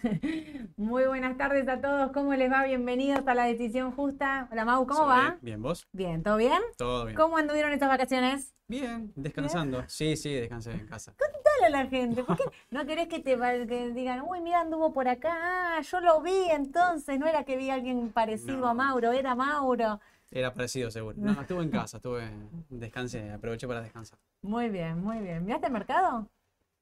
Muy buenas tardes a todos, ¿cómo les va? Bienvenidos a La Decisión Justa. Hola Mau, ¿cómo va? Bien, ¿vos? Bien, ¿todo bien? Todo bien. ¿Cómo anduvieron estas vacaciones? Bien, descansando. Sí, sí, descansé en casa. Contale a la gente, ¿por qué no querés que te que digan, uy, mira, anduvo por acá, ah, yo lo vi entonces, no era que vi a alguien parecido a. Mauro, era Mauro. Era parecido, seguro. No, estuve en casa, estuve, descansé, aproveché para descansar. Muy bien, muy bien. ¿Miraste el mercado?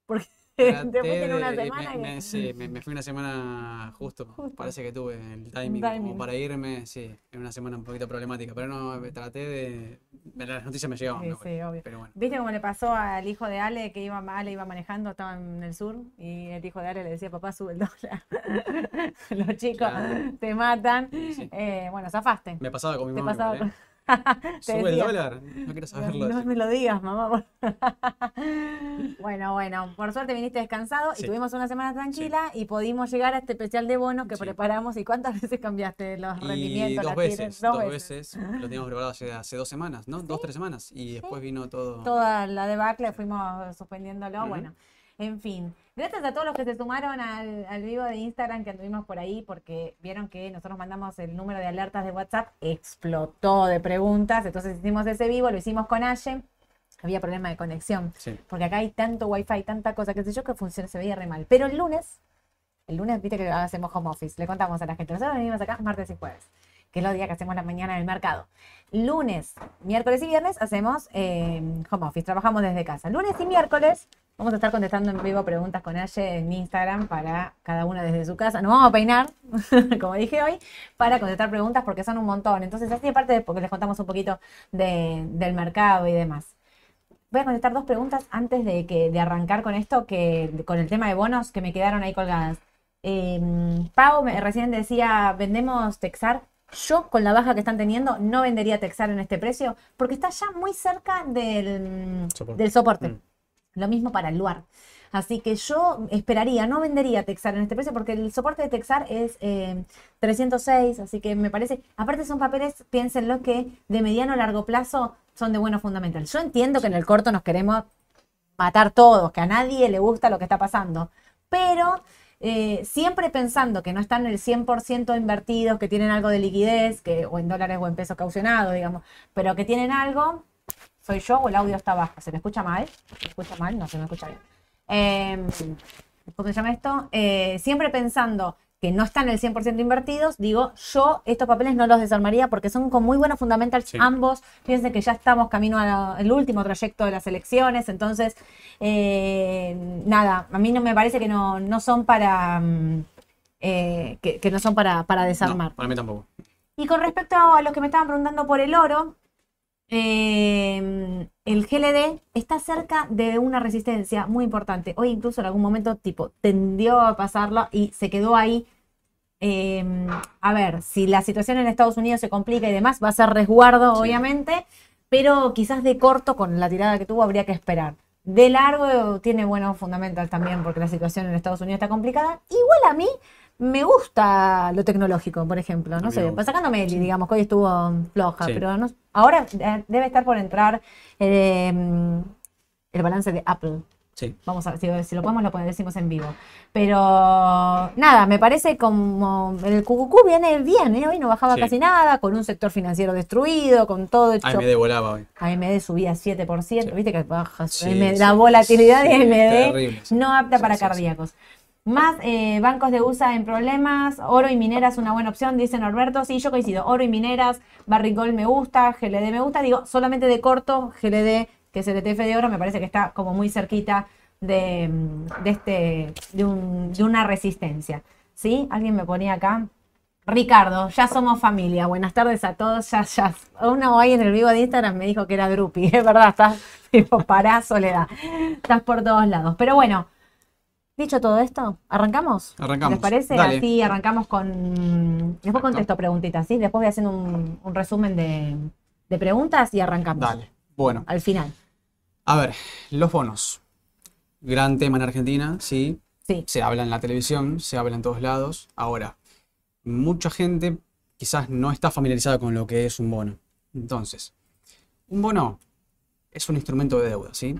Porque te fuiste en una semana me, sí, me- me fui una semana justo. Justo. Parece que tuve el timing, timing. como para irme, sí, en una semana un poquito problemática, pero no, traté de... Las noticias me llegaban, Sí, sí, obvio. pero bueno. ¿Viste cómo le pasó al hijo de Ale que iba, Ale iba manejando, estaba en el sur y el hijo de Ale le decía, papá, sube el dólar. Los chicos Claro. te matan. Sí. Eh, bueno, zafaste. Me pasaba con mi Te mamá pasaba igual, ¿eh? con- Sube el decía, dólar, no quiero saberlo. No me lo digas, mamá. bueno, bueno, por suerte viniste descansado y tuvimos una semana tranquila y pudimos llegar a este especial de bonos que Sí. preparamos. ¿Y cuántas veces cambiaste los Y rendimientos? dos veces, dos veces. Lo teníamos preparado hace, hace dos semanas, ¿no? Dos, tres semanas. Y después vino todo. toda la debacle, fuimos suspendiéndolo, bueno, en fin. Gracias a todos los que se sumaron al, al vivo de Instagram que anduvimos por ahí, porque vieron que nosotros mandamos el número de alertas de WhatsApp, explotó de preguntas, entonces hicimos ese vivo, lo hicimos con Aye, había problema de conexión, Sí. porque acá hay tanto wifi, tanta cosa, que sé yo, que funciona, se veía re mal. Pero el lunes, el lunes, viste que hacemos home office, le contamos a la gente, nosotros venimos acá martes y jueves, que es los días que hacemos la mañana en el mercado. Lunes, miércoles y viernes hacemos eh, home office, trabajamos desde casa. Lunes y miércoles vamos a estar contestando en vivo preguntas con Aye en Instagram para cada una desde su casa. Nos vamos a peinar, como dije hoy, para contestar preguntas porque son un montón. Entonces, así aparte de porque les contamos un poquito de- del mercado y demás. Voy a contestar dos preguntas antes de, que, de arrancar con esto, que, con el tema de bonos que me quedaron ahí colgadas. Eh, Pau recién decía, vendemos Texar. Yo, con la baja que están teniendo, no vendería Texar en este precio porque está ya muy cerca del Soporte. del soporte. Mm. Lo mismo para el lugar. Así que yo esperaría, no vendería Texar en este precio porque el soporte de Texar es eh, 306, así que me parece, aparte son papeles, piénsenlo que de mediano a largo plazo son de buenos fundamentales. Yo entiendo que en el corto nos queremos matar todos, que a nadie le gusta lo que está pasando, pero eh, siempre pensando que no están el 100% invertidos, que tienen algo de liquidez, que, o en dólares o en pesos caucionados, digamos, pero que tienen algo, soy yo o el audio está bajo. ¿Se me escucha mal? ¿Se me escucha mal? No, se me escucha bien. Eh, ¿Cómo se llama esto? Eh, siempre pensando que no están el 100% invertidos, digo, yo estos papeles no los desarmaría porque son con muy buenos fundamentals Sí. ambos. Fíjense que ya estamos camino al último trayecto de las elecciones, entonces, eh, nada, a mí no me parece que no, no son para... mm, eh, que, que no son para, para desarmar. No, para mí tampoco. Y con respecto a los que me estaban preguntando por el oro, eh, el GLD está cerca de una resistencia muy importante. Hoy incluso en algún momento tipo tendió a pasarlo y se quedó ahí. Eh, a ver, si la situación en Estados Unidos se complica y demás, va a ser resguardo, Sí. obviamente, pero quizás de corto, con la tirada que tuvo, habría que esperar. De largo tiene buenos fundamentals también, porque la situación en Estados Unidos está complicada. Igual a mí me gusta lo tecnológico, por ejemplo. No sé, me gusta. sacando Meli, digamos, que hoy estuvo floja, Sí. pero no- ahora eh, debe estar por entrar eh, el balance de Apple. Sí. Vamos a ver, si, si lo podemos lo decimos en vivo. Pero nada, me parece como el QQQ viene bien, ¿eh? hoy no bajaba Sí. casi nada, con un sector financiero destruido, con todo hecho. AMD volaba hoy. AMD subía 7%, Sí. viste que baja la volatilidad de AMD terrible, no apta para cardíacos. Más eh, bancos de USA en problemas, oro y mineras una buena opción, dice Norberto. Sí, yo coincido. Oro y mineras, Barrick Gold me gusta, GLD me gusta. Digo, solamente de corto, GLD, que es el ETF de oro, me parece que está como muy cerquita de, mm, de este, de, un- de una resistencia. ¿Sí? Alguien me ponía acá. Ricardo, ya somos familia. Buenas tardes a todos. Ya, ya. Uno hoy en el vivo de Instagram me dijo que era Drupi. Es verdad, estás tipo pará, soledad. Estás por todos lados. Pero bueno, dicho todo esto, ¿arrancamos? Arrancamos. ¿Les parece? Dale. Así arrancamos con. Después contesto preguntitas, ¿sí? Después voy haciendo un, un resumen de, de preguntas y arrancamos. Dale. Bueno, Al final. a ver, los bonos. Gran tema en Argentina, sí. Sí. Se habla en la televisión, se habla en todos lados. Ahora, mucha gente quizás no está familiarizada con lo que es un bono. Entonces, un bono es un instrumento de deuda, ¿sí?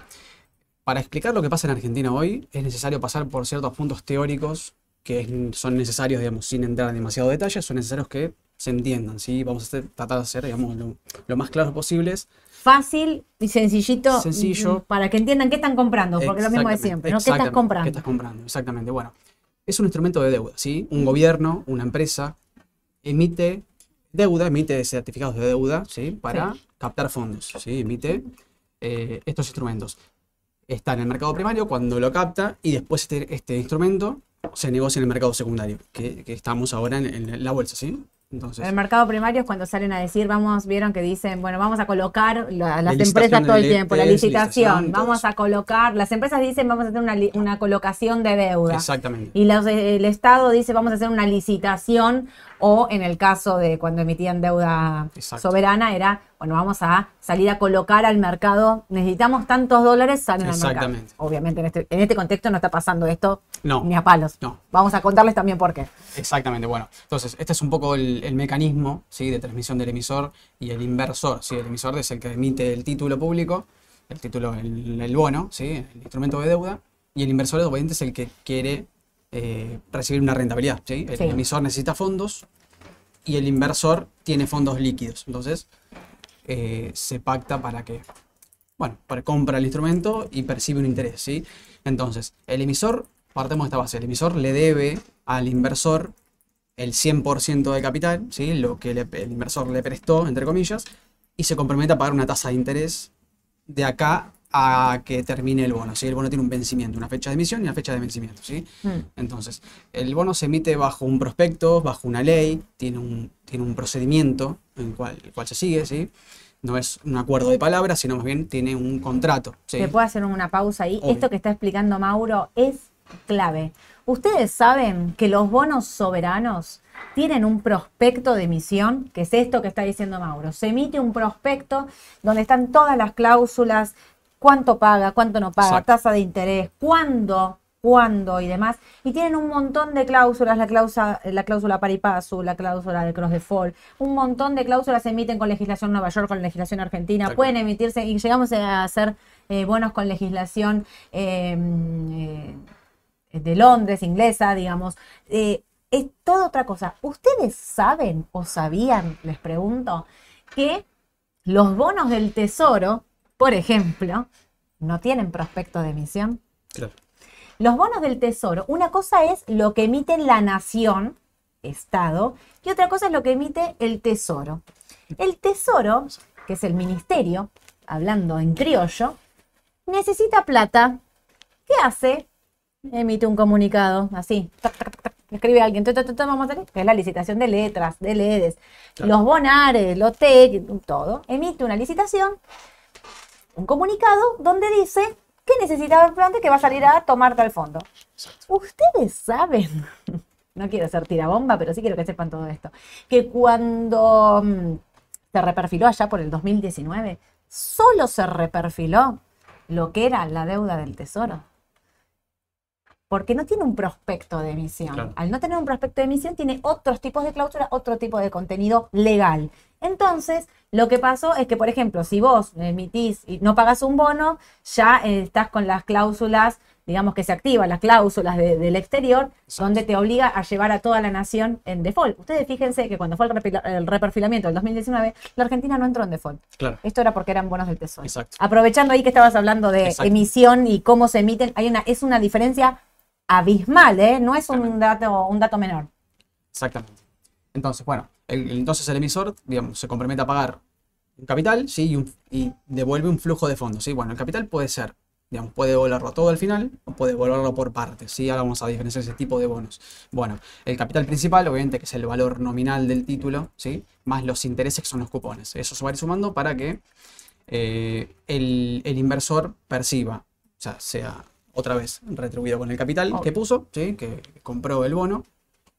Para explicar lo que pasa en Argentina hoy, es necesario pasar por ciertos puntos teóricos que es- son necesarios, digamos, sin entrar en demasiado detalle, son necesarios que se entiendan, ¿sí? Vamos a hacer- tratar de hacer, digamos, lo, lo más claro posibles. Fácil y sencillito. Sencillo. Para que entiendan qué están comprando, porque es lo mismo de siempre, ¿no? ¿Qué estás comprando? ¿Qué estás comprando? Exactamente. Bueno, es un instrumento de deuda, ¿sí? Un gobierno, una empresa, emite deuda, emite certificados de deuda, ¿sí? Para Sí. captar fondos, ¿sí? Emite eh, estos instrumentos. Está en el mercado primario cuando lo capta y después este, este instrumento se negocia en el mercado secundario, que, que estamos ahora en, en la bolsa, ¿sí? Entonces, En el mercado primario es cuando salen a decir, vamos, vieron que dicen, bueno, vamos a colocar la- las empresas todo el tiempo, la licitación, vamos a colocar, las empresas dicen, vamos a hacer una, una colocación de deuda. exactamente. Y los- el Estado dice, vamos a hacer una licitación, o en el caso de cuando emitían deuda Exacto. soberana, era, bueno, vamos a salir a colocar al mercado, necesitamos tantos dólares, salen al mercado. Exactamente. Obviamente en este, en este contexto no está pasando esto No. ni a palos. No. Vamos a contarles también por qué. Exactamente, bueno. Entonces, este es un poco el, el mecanismo ¿sí? de transmisión del emisor y el inversor. ¿sí? El emisor es el que emite el título público, el título, el, el bono, ¿sí? el instrumento de deuda, y el inversor obviamente es el que quiere eh, recibir una rentabilidad. ¿sí? El Sí. emisor necesita fondos y el inversor tiene fondos líquidos. Entonces, eh, se pacta para que, bueno, para compra el instrumento y percibe un interés, ¿sí? Entonces, el emisor, partemos de esta base, el emisor le debe al inversor el 100% de capital, ¿sí? Lo que le- el inversor le prestó, entre comillas, y se compromete a pagar una tasa de interés de acá a que termine el bono, ¿sí? El bono tiene un vencimiento, una fecha de emisión y una fecha de vencimiento, ¿sí? Mm. Entonces, el bono se emite bajo un prospecto, bajo una ley, tiene un, tiene un procedimiento en cual, el cual se sigue, ¿sí? No es un acuerdo de palabras, sino más bien tiene un contrato, ¿sí? ¿Te puedo hacer una pausa ahí? Obvio. Esto que está explicando Mauro es clave. Ustedes saben que los bonos soberanos tienen un prospecto de emisión, que es esto que está diciendo Mauro. Se emite un prospecto donde están todas las cláusulas, cuánto paga, cuánto no paga, Exacto. tasa de interés, cuándo, cuándo y demás. Y tienen un montón de cláusulas, la cláusula, la cláusula pari passu, la cláusula de cross default, un montón de cláusulas se emiten con legislación Nueva York, con legislación argentina, pueden emitirse y llegamos a hacer eh, bonos con legislación eh, eh, de Londres, inglesa, digamos. Eh, es toda otra cosa. ¿Ustedes saben o sabían, les pregunto, que los bonos del tesoro, por ejemplo, no tienen prospecto de emisión? Claro. Los bonos del tesoro, una cosa es lo que emite la nación, Estado, y otra cosa es lo que emite el tesoro. El tesoro, que es el ministerio, hablando en criollo, necesita plata. ¿Qué hace? Emite un comunicado, así. Escribe alguien, vamos a que es la licitación de letras, de LEDs, los bonares, los TEC, todo. Emite una licitación, un comunicado donde dice que necesita el plante que va a salir a tomar tal fondo. Ustedes saben, no quiero ser tirabomba, pero sí quiero que sepan todo esto, que cuando mm, se reperfiló allá por el 2019, solo se reperfiló lo que era la deuda del tesoro. Porque no tiene un prospecto de emisión. Claro. Al no tener un prospecto de emisión, tiene otros tipos de cláusulas, otro tipo de contenido legal. Entonces, lo que pasó es que, por ejemplo, si vos emitís y no pagas un bono, ya eh, estás con las cláusulas, digamos que se activan las cláusulas de- del exterior, donde te obliga a llevar a toda la nación en default. Ustedes fíjense que cuando fue el, el reperfilamiento del 2019, la Argentina no entró en default. Claro. Esto era porque eran bonos del tesoro. Exacto. Aprovechando ahí que estabas hablando de Exacto. emisión y cómo se emiten, hay una, es una diferencia abismal, ¿eh? No es un dato, un dato menor. Exactamente. Entonces, bueno, el- entonces el emisor, digamos, se compromete a pagar un capital, ¿sí? Y, un- y devuelve un flujo de fondos, ¿sí? Bueno, el capital puede ser, digamos, puede devolverlo todo al final o puede devolverlo por partes, ¿sí? Ahora vamos a diferenciar ese tipo de bonos. Bueno, el capital principal, obviamente, que es el valor nominal del título, ¿sí? Más los intereses que son los cupones. Eso se va a ir sumando para que eh, el, el inversor perciba, o sea, sea otra vez retribuido con el capital que puso, ¿sí? Que compró el bono,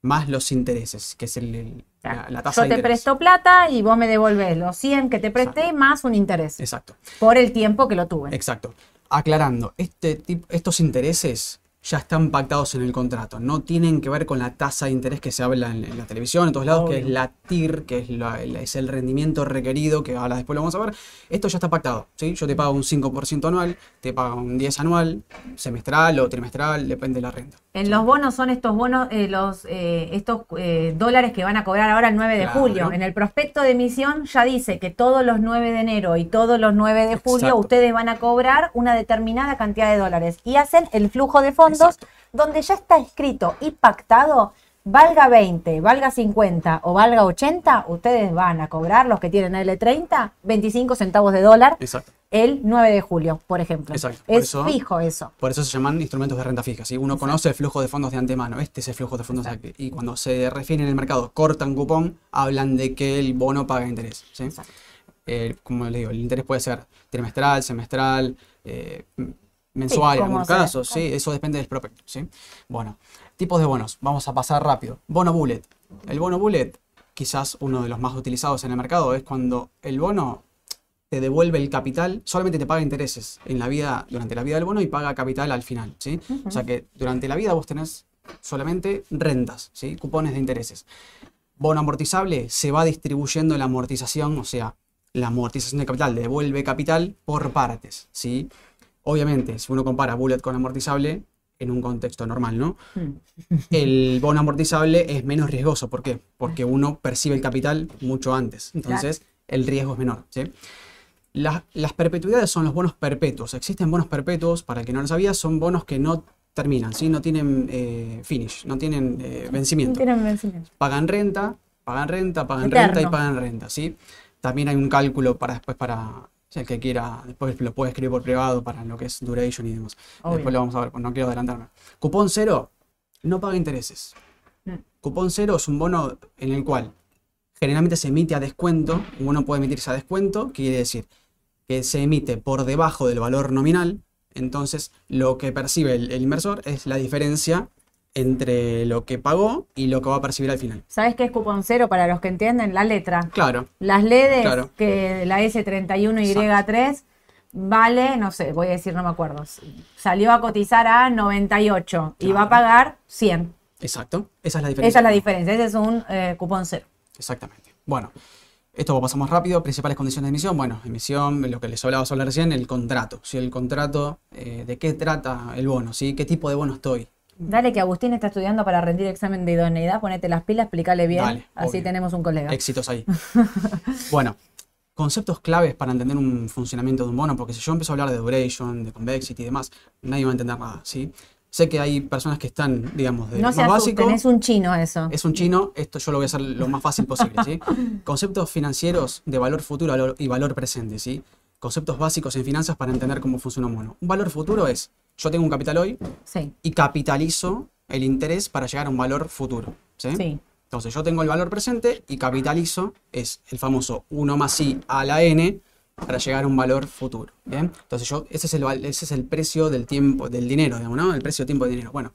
más los intereses, que es el, el- la, la tasa Yo de te interés. presto plata y vos me devolvés los 100 que te presté más un interés Exacto, por el tiempo que lo tuve. exacto. Aclarando, este tip- estos intereses ya están pactados en el contrato, no tienen que ver con la tasa de interés que se habla en, en la televisión, en todos lados, que es la TIR, que es, la- el, es el rendimiento requerido, que ahora después lo vamos a ver. Esto ya está pactado, ¿sí? Yo te pago un 5% anual, te pago un 10 anual, semestral o trimestral, depende de la renta. En los bonos son estos bonos, eh, los eh, estos eh, dólares que van a cobrar ahora el 9 de Claro. julio. En el prospecto de emisión ya dice que todos los 9 de enero y todos los 9 de julio Exacto. ustedes van a cobrar una determinada cantidad de dólares y hacen el flujo de fondos Exacto. donde ya está escrito y pactado, valga 20, valga 50 o valga 80, ustedes van a cobrar los que tienen L30 25 centavos de dólar Exacto. el 9 de julio, por ejemplo. Exacto. Por Es eso- fijo eso. Por eso se llaman instrumentos de renta fija. ¿sí? Uno conoce el flujo de fondos de antemano. Este es el flujo de fondos. Exacto. Y cuando se refiere en el mercado, cortan cupón, hablan de que el bono paga interés. ¿sí? Exacto. Eh, como les digo, el interés puede ser trimestral, semestral, eh, mensual en algunos casos. ¿sí? Eso depende del prospecto. ¿sí? Bueno, tipos de bonos. Vamos a pasar rápido. Bono bullet. El bono bullet, quizás uno de los más utilizados en el mercado, es cuando el bono te devuelve el capital, solamente te paga intereses en la vida, durante la vida del bono y paga capital al final, ¿sí? O sea que durante la vida vos tenés solamente rentas, ¿sí? Cupones de intereses. Bono amortizable se va distribuyendo la amortización, o sea, la amortización de capital devuelve capital por partes, ¿sí? Obviamente, si uno compara bullet con amortizable, en un contexto normal, ¿no? Mm. El bono amortizable es menos riesgoso. ¿Por qué? Porque uno percibe el capital mucho antes. Entonces, el riesgo es menor. ¿sí? Las, las perpetuidades son los bonos perpetuos. Existen bonos perpetuos, para el que no lo sabía, son bonos que no terminan, ¿sí? no tienen eh, finish, no tienen eh, No vencimiento. tienen vencimiento. Pagan renta, pagan renta, pagan Eterno. renta y pagan renta. ¿sí? También hay un cálculo para después para el que quiera, después lo puede escribir por privado para lo que es duration y demás. Obvio. Después lo vamos a ver, pues no quiero adelantarme. Cupón cero, no paga intereses. Mm. Cupón cero es un bono en el cual generalmente se emite a descuento. Un bono puede emitirse a descuento, quiere decir que se emite por debajo del valor nominal. Entonces, lo que percibe el, el inversor es la diferencia entre lo que pagó y lo que va a percibir al final. ¿Sabes qué es cupón cero para los que entienden? La letra. Claro, Las LEDs, Claro. que la S31Y3 vale, no sé, voy a decir, no me acuerdo. Salió a cotizar a 98 y va a Claro. pagar 100. exacto. Esa es la diferencia. Esa es la diferencia. Ese es un eh, cupón cero. Exactamente. Bueno, esto lo pasamos rápido. Principales condiciones de emisión. Bueno, emisión, lo que les hablaba sobre recién, el contrato. Si el contrato, eh, ¿de qué trata el bono? ¿sí? ¿Qué tipo de bono estoy? Dale que Agustín está estudiando para rendir examen de idoneidad. Ponete las pilas, explícale bien. Dale, así obvio. tenemos un colega. Éxitos ahí. bueno, conceptos claves para entender un funcionamiento de un bono, porque si yo empiezo a hablar de duration, de convexity y demás, nadie va a entender nada, ¿sí? Sé que hay personas que están, digamos, de no lo se más asusten, básico. es un chino eso. Es un chino, esto yo lo voy a hacer lo más fácil posible, ¿sí? Conceptos financieros de valor futuro y valor presente, ¿sí? Conceptos básicos en finanzas para entender cómo funciona un bono. Un valor futuro es, yo tengo un capital hoy Sí, y capitalizo el interés para llegar a un valor futuro, ¿sí? sí. Entonces yo tengo el valor presente y capitalizo, es el famoso 1 más i a la n para llegar a un valor futuro. ¿Bien? Entonces yo, ese es el, val- ese es el precio del tiempo, del dinero, digamos, ¿no? El precio de tiempo del dinero. Bueno,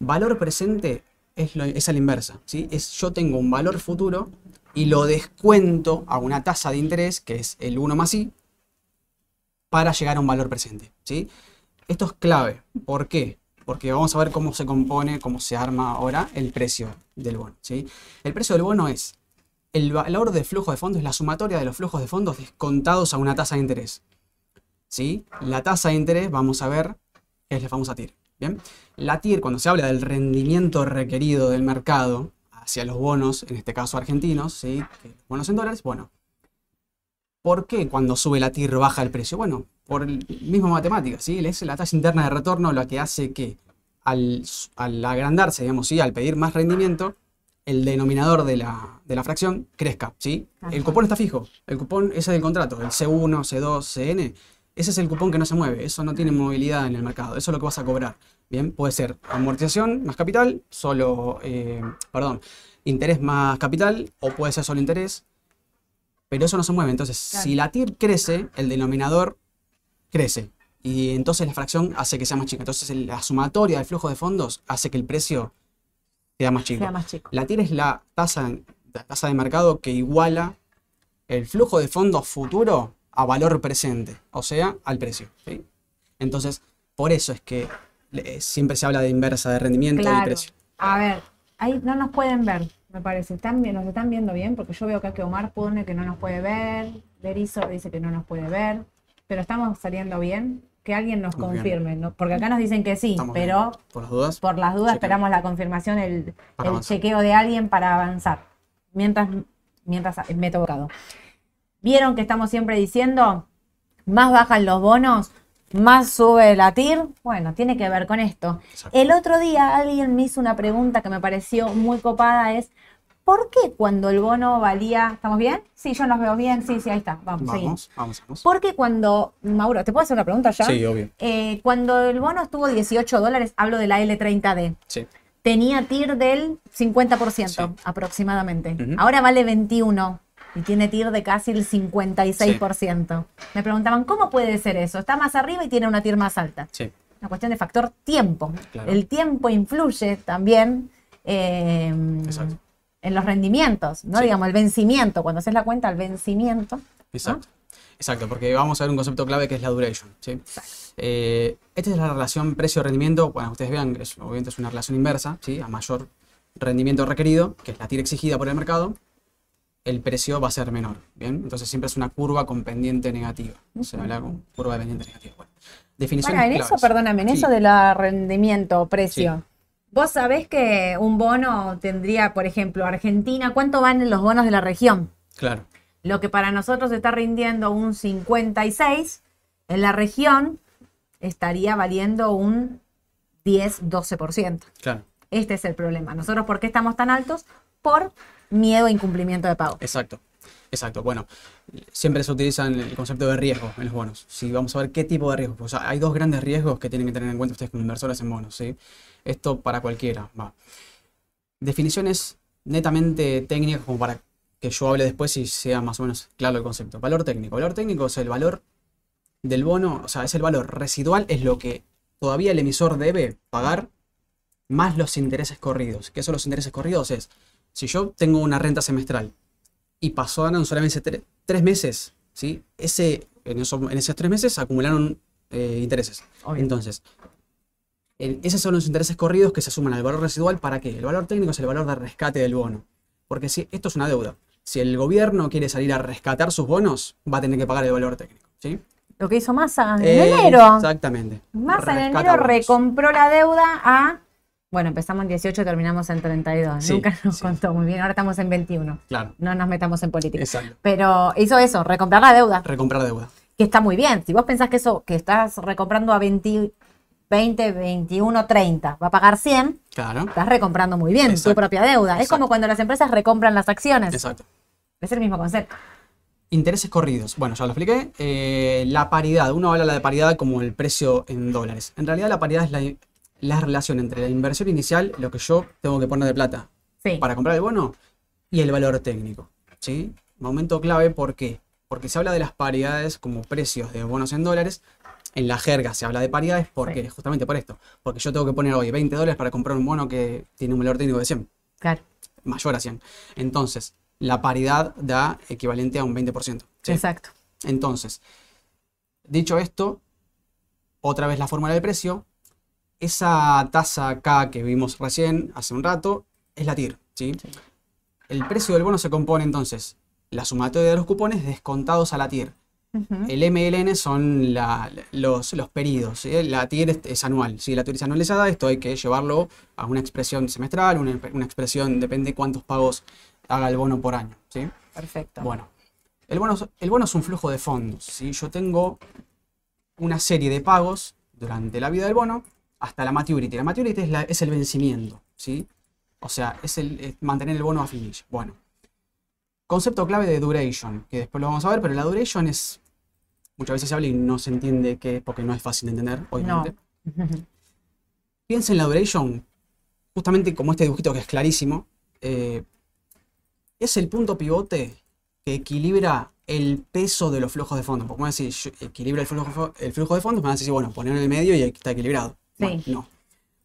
valor presente es, lo- es a la inversa, ¿sí? Es yo tengo un valor futuro y lo descuento a una tasa de interés, que es el 1 más i, para llegar a un valor presente, ¿sí? Esto es clave. ¿Por qué? Porque vamos a ver cómo se compone, cómo se arma ahora el precio del bono, ¿sí? El precio del bono es el valor de flujo de fondos, la sumatoria de los flujos de fondos descontados a una tasa de interés. ¿Sí? La tasa de interés, vamos a ver, es la famosa TIR. ¿Bien? La TIR, cuando se habla del rendimiento requerido del mercado hacia los bonos, en este caso argentinos, ¿sí? Bonos en dólares, bueno, ¿por qué cuando sube la TIR baja el precio? Bueno, por el mismo matemática, ¿sí? Es la tasa interna de retorno lo que hace que al, al agrandarse, digamos, ¿sí? Al pedir más rendimiento, el denominador de la, de la fracción crezca, ¿sí? Ajá. El cupón está fijo, el cupón ese es del contrato, el C1, C2, CN, ese es el cupón que no se mueve, eso no tiene movilidad en el mercado, eso es lo que vas a cobrar, ¿bien? Puede ser amortización más capital, solo, eh, perdón, interés más capital, o puede ser solo interés, pero eso no se mueve, entonces Claro. si la TIR crece, el denominador crece, y entonces la fracción hace que sea más chica, entonces la sumatoria del flujo de fondos hace que el precio sea más chico. Sea más chico. La TIR es la tasa, la tasa de mercado que iguala el flujo de fondos futuro a valor presente, o sea, al precio. ¿sí? Entonces, por eso es que eh, siempre se habla de inversa de rendimiento y precio. A ver, ahí no nos pueden ver, me parece. ¿Están bien, ¿Nos están viendo bien? Porque yo veo acá que Omar pone que no nos puede ver. Berizzo dice que no nos puede ver. Pero estamos saliendo bien. que alguien nos Muy confirme, ¿no? porque acá nos dicen que sí, Estamos pero bien. Por las dudas. por las dudas Chequeo. esperamos la confirmación, el, chequeo de alguien para avanzar. Mientras, mientras me he tocado. ¿Vieron que estamos siempre diciendo, más bajan los bonos, más sube la TIR? Bueno, tiene que ver con esto. Exacto. El otro día alguien me hizo una pregunta que me pareció muy copada, es, ¿por qué cuando el bono valía, ¿estamos bien? Sí, yo nos veo bien, sí, sí, ahí está, vamos. Vamos, vamos, vamos. ¿Por qué cuando, Mauro, ¿te puedo hacer una pregunta ya? Sí, obvio. Eh, cuando el bono estuvo 18 dólares, hablo de la L30D, Sí. tenía TIR del 50% Sí. aproximadamente. Ahora vale 21 y tiene TIR de casi el 56%. Me preguntaban, ¿cómo puede ser eso? Está más arriba y tiene una TIR más alta. Sí. Una cuestión de factor tiempo. Claro. El tiempo influye también eh, en los rendimientos, ¿no? Sí. Digamos, el vencimiento. Cuando haces la cuenta, el vencimiento. Exacto. Exacto, porque vamos a ver un concepto clave que es la duration. ¿sí? Eh, esta es la relación precio-rendimiento. Bueno, ustedes vean, es, obviamente es una relación inversa, ¿sí? a mayor rendimiento requerido, que es la TIR exigida por el mercado, el precio va a ser menor. ¿bien? Entonces siempre es una curva con pendiente negativa. Se habla con curva de pendiente negativa. Bueno, definiciones Bueno, en eso, perdóname, en Sí. eso de la rendimiento, precio. Vos sabés que un bono tendría, por ejemplo, Argentina, ¿cuánto van los bonos de la región? Claro, Lo que para nosotros está rindiendo un 56, en la región estaría valiendo un 10-12%. claro. Este es el problema. Nosotros, ¿por qué estamos tan altos? Por miedo a incumplimiento de pago. Exacto, exacto. Bueno, siempre se utiliza el concepto de riesgo en los bonos. Si vamos a ver qué tipo de riesgos. Pues hay dos grandes riesgos que tienen que tener en cuenta ustedes como inversores en bonos. ¿sí? Esto para cualquiera. Va. Definiciones netamente técnicas como para que yo hable después y sea más o menos claro el concepto. Valor técnico. Valor técnico es el valor del bono, o sea, es el valor residual, es lo que todavía el emisor debe pagar más los intereses corridos. ¿Qué son los intereses corridos? Es, si yo tengo una renta semestral y pasaron solamente tre- tres meses, ¿sí? Ese, en, eso- en esos tres meses acumularon eh, intereses. Obvio. Entonces, el- esos son los intereses corridos que se suman al valor residual. ¿Para qué? El valor técnico es el valor de rescate del bono. Porque si esto es una deuda. Si el gobierno quiere salir a rescatar sus bonos, va a tener que pagar el valor técnico. ¿sí? Lo que hizo Massa en Eh, enero. Exactamente. Massa en enero bonos. recompró la deuda a. Bueno, empezamos en 18, terminamos en 32. Sí, Nunca nos sí. contó muy bien. Ahora estamos en 21. Claro, No nos metamos en política. exacto. Pero hizo eso, recomprar la deuda, Recomprar deuda. que está muy bien. Si vos pensás que eso, que estás recomprando a 20, 20 21, 30, va a pagar 100, Claro, estás recomprando muy bien tu propia deuda. Es como cuando las empresas recompran las acciones. exacto. Es el mismo concepto. Intereses corridos. Bueno, ya lo expliqué. Eh, la paridad. Uno habla de la paridad como el precio en dólares. En realidad la paridad es la, la relación entre la inversión inicial, lo que yo tengo que poner de plata Sí. para comprar el bono, y el valor técnico. ¿sí? Momento clave, ¿por qué? Porque se habla de las paridades como precios de bonos en dólares. En la jerga se habla de paridades porque Sí. justamente por esto. Porque yo tengo que poner hoy 20 dólares para comprar un bono que tiene un valor técnico de 100 Claro. mayor a 100. Entonces, la paridad da equivalente a un 20%. ¿sí? Exacto. Entonces, dicho esto, otra vez la fórmula del precio. Esa tasa K que vimos recién, hace un rato, es la TIR. ¿sí? El precio del bono se compone entonces la sumatoria de los cupones descontados a la TIR. El MLN son la- los, los pedidos. ¿sí? La TIR es, es anual. Si la TIR es anualizada, esto hay que llevarlo a una expresión semestral, una, una expresión, depende cuántos pagos haga el bono por año. ¿sí? Perfecto. Bueno, el bono, es- el bono es un flujo de fondos. ¿sí? Yo tengo una serie de pagos durante la vida del bono hasta la maturity. La maturity es, la- es el vencimiento. ¿sí? O sea, es, el, es mantener el bono a finish. Bueno, concepto clave de duration, que después lo vamos a ver, pero la duration es. Muchas veces se habla y no se entiende qué es porque no es fácil de entender, obviamente. Piensa en la duration, justamente como este dibujito que es clarísimo, eh, es el punto pivote que equilibra el peso de los flujos de fondos. Porque a decir, equilibra el flujo, el flujo de fondos, me van a decir, bueno, ponerlo en el medio y ahí está equilibrado. Bueno, no,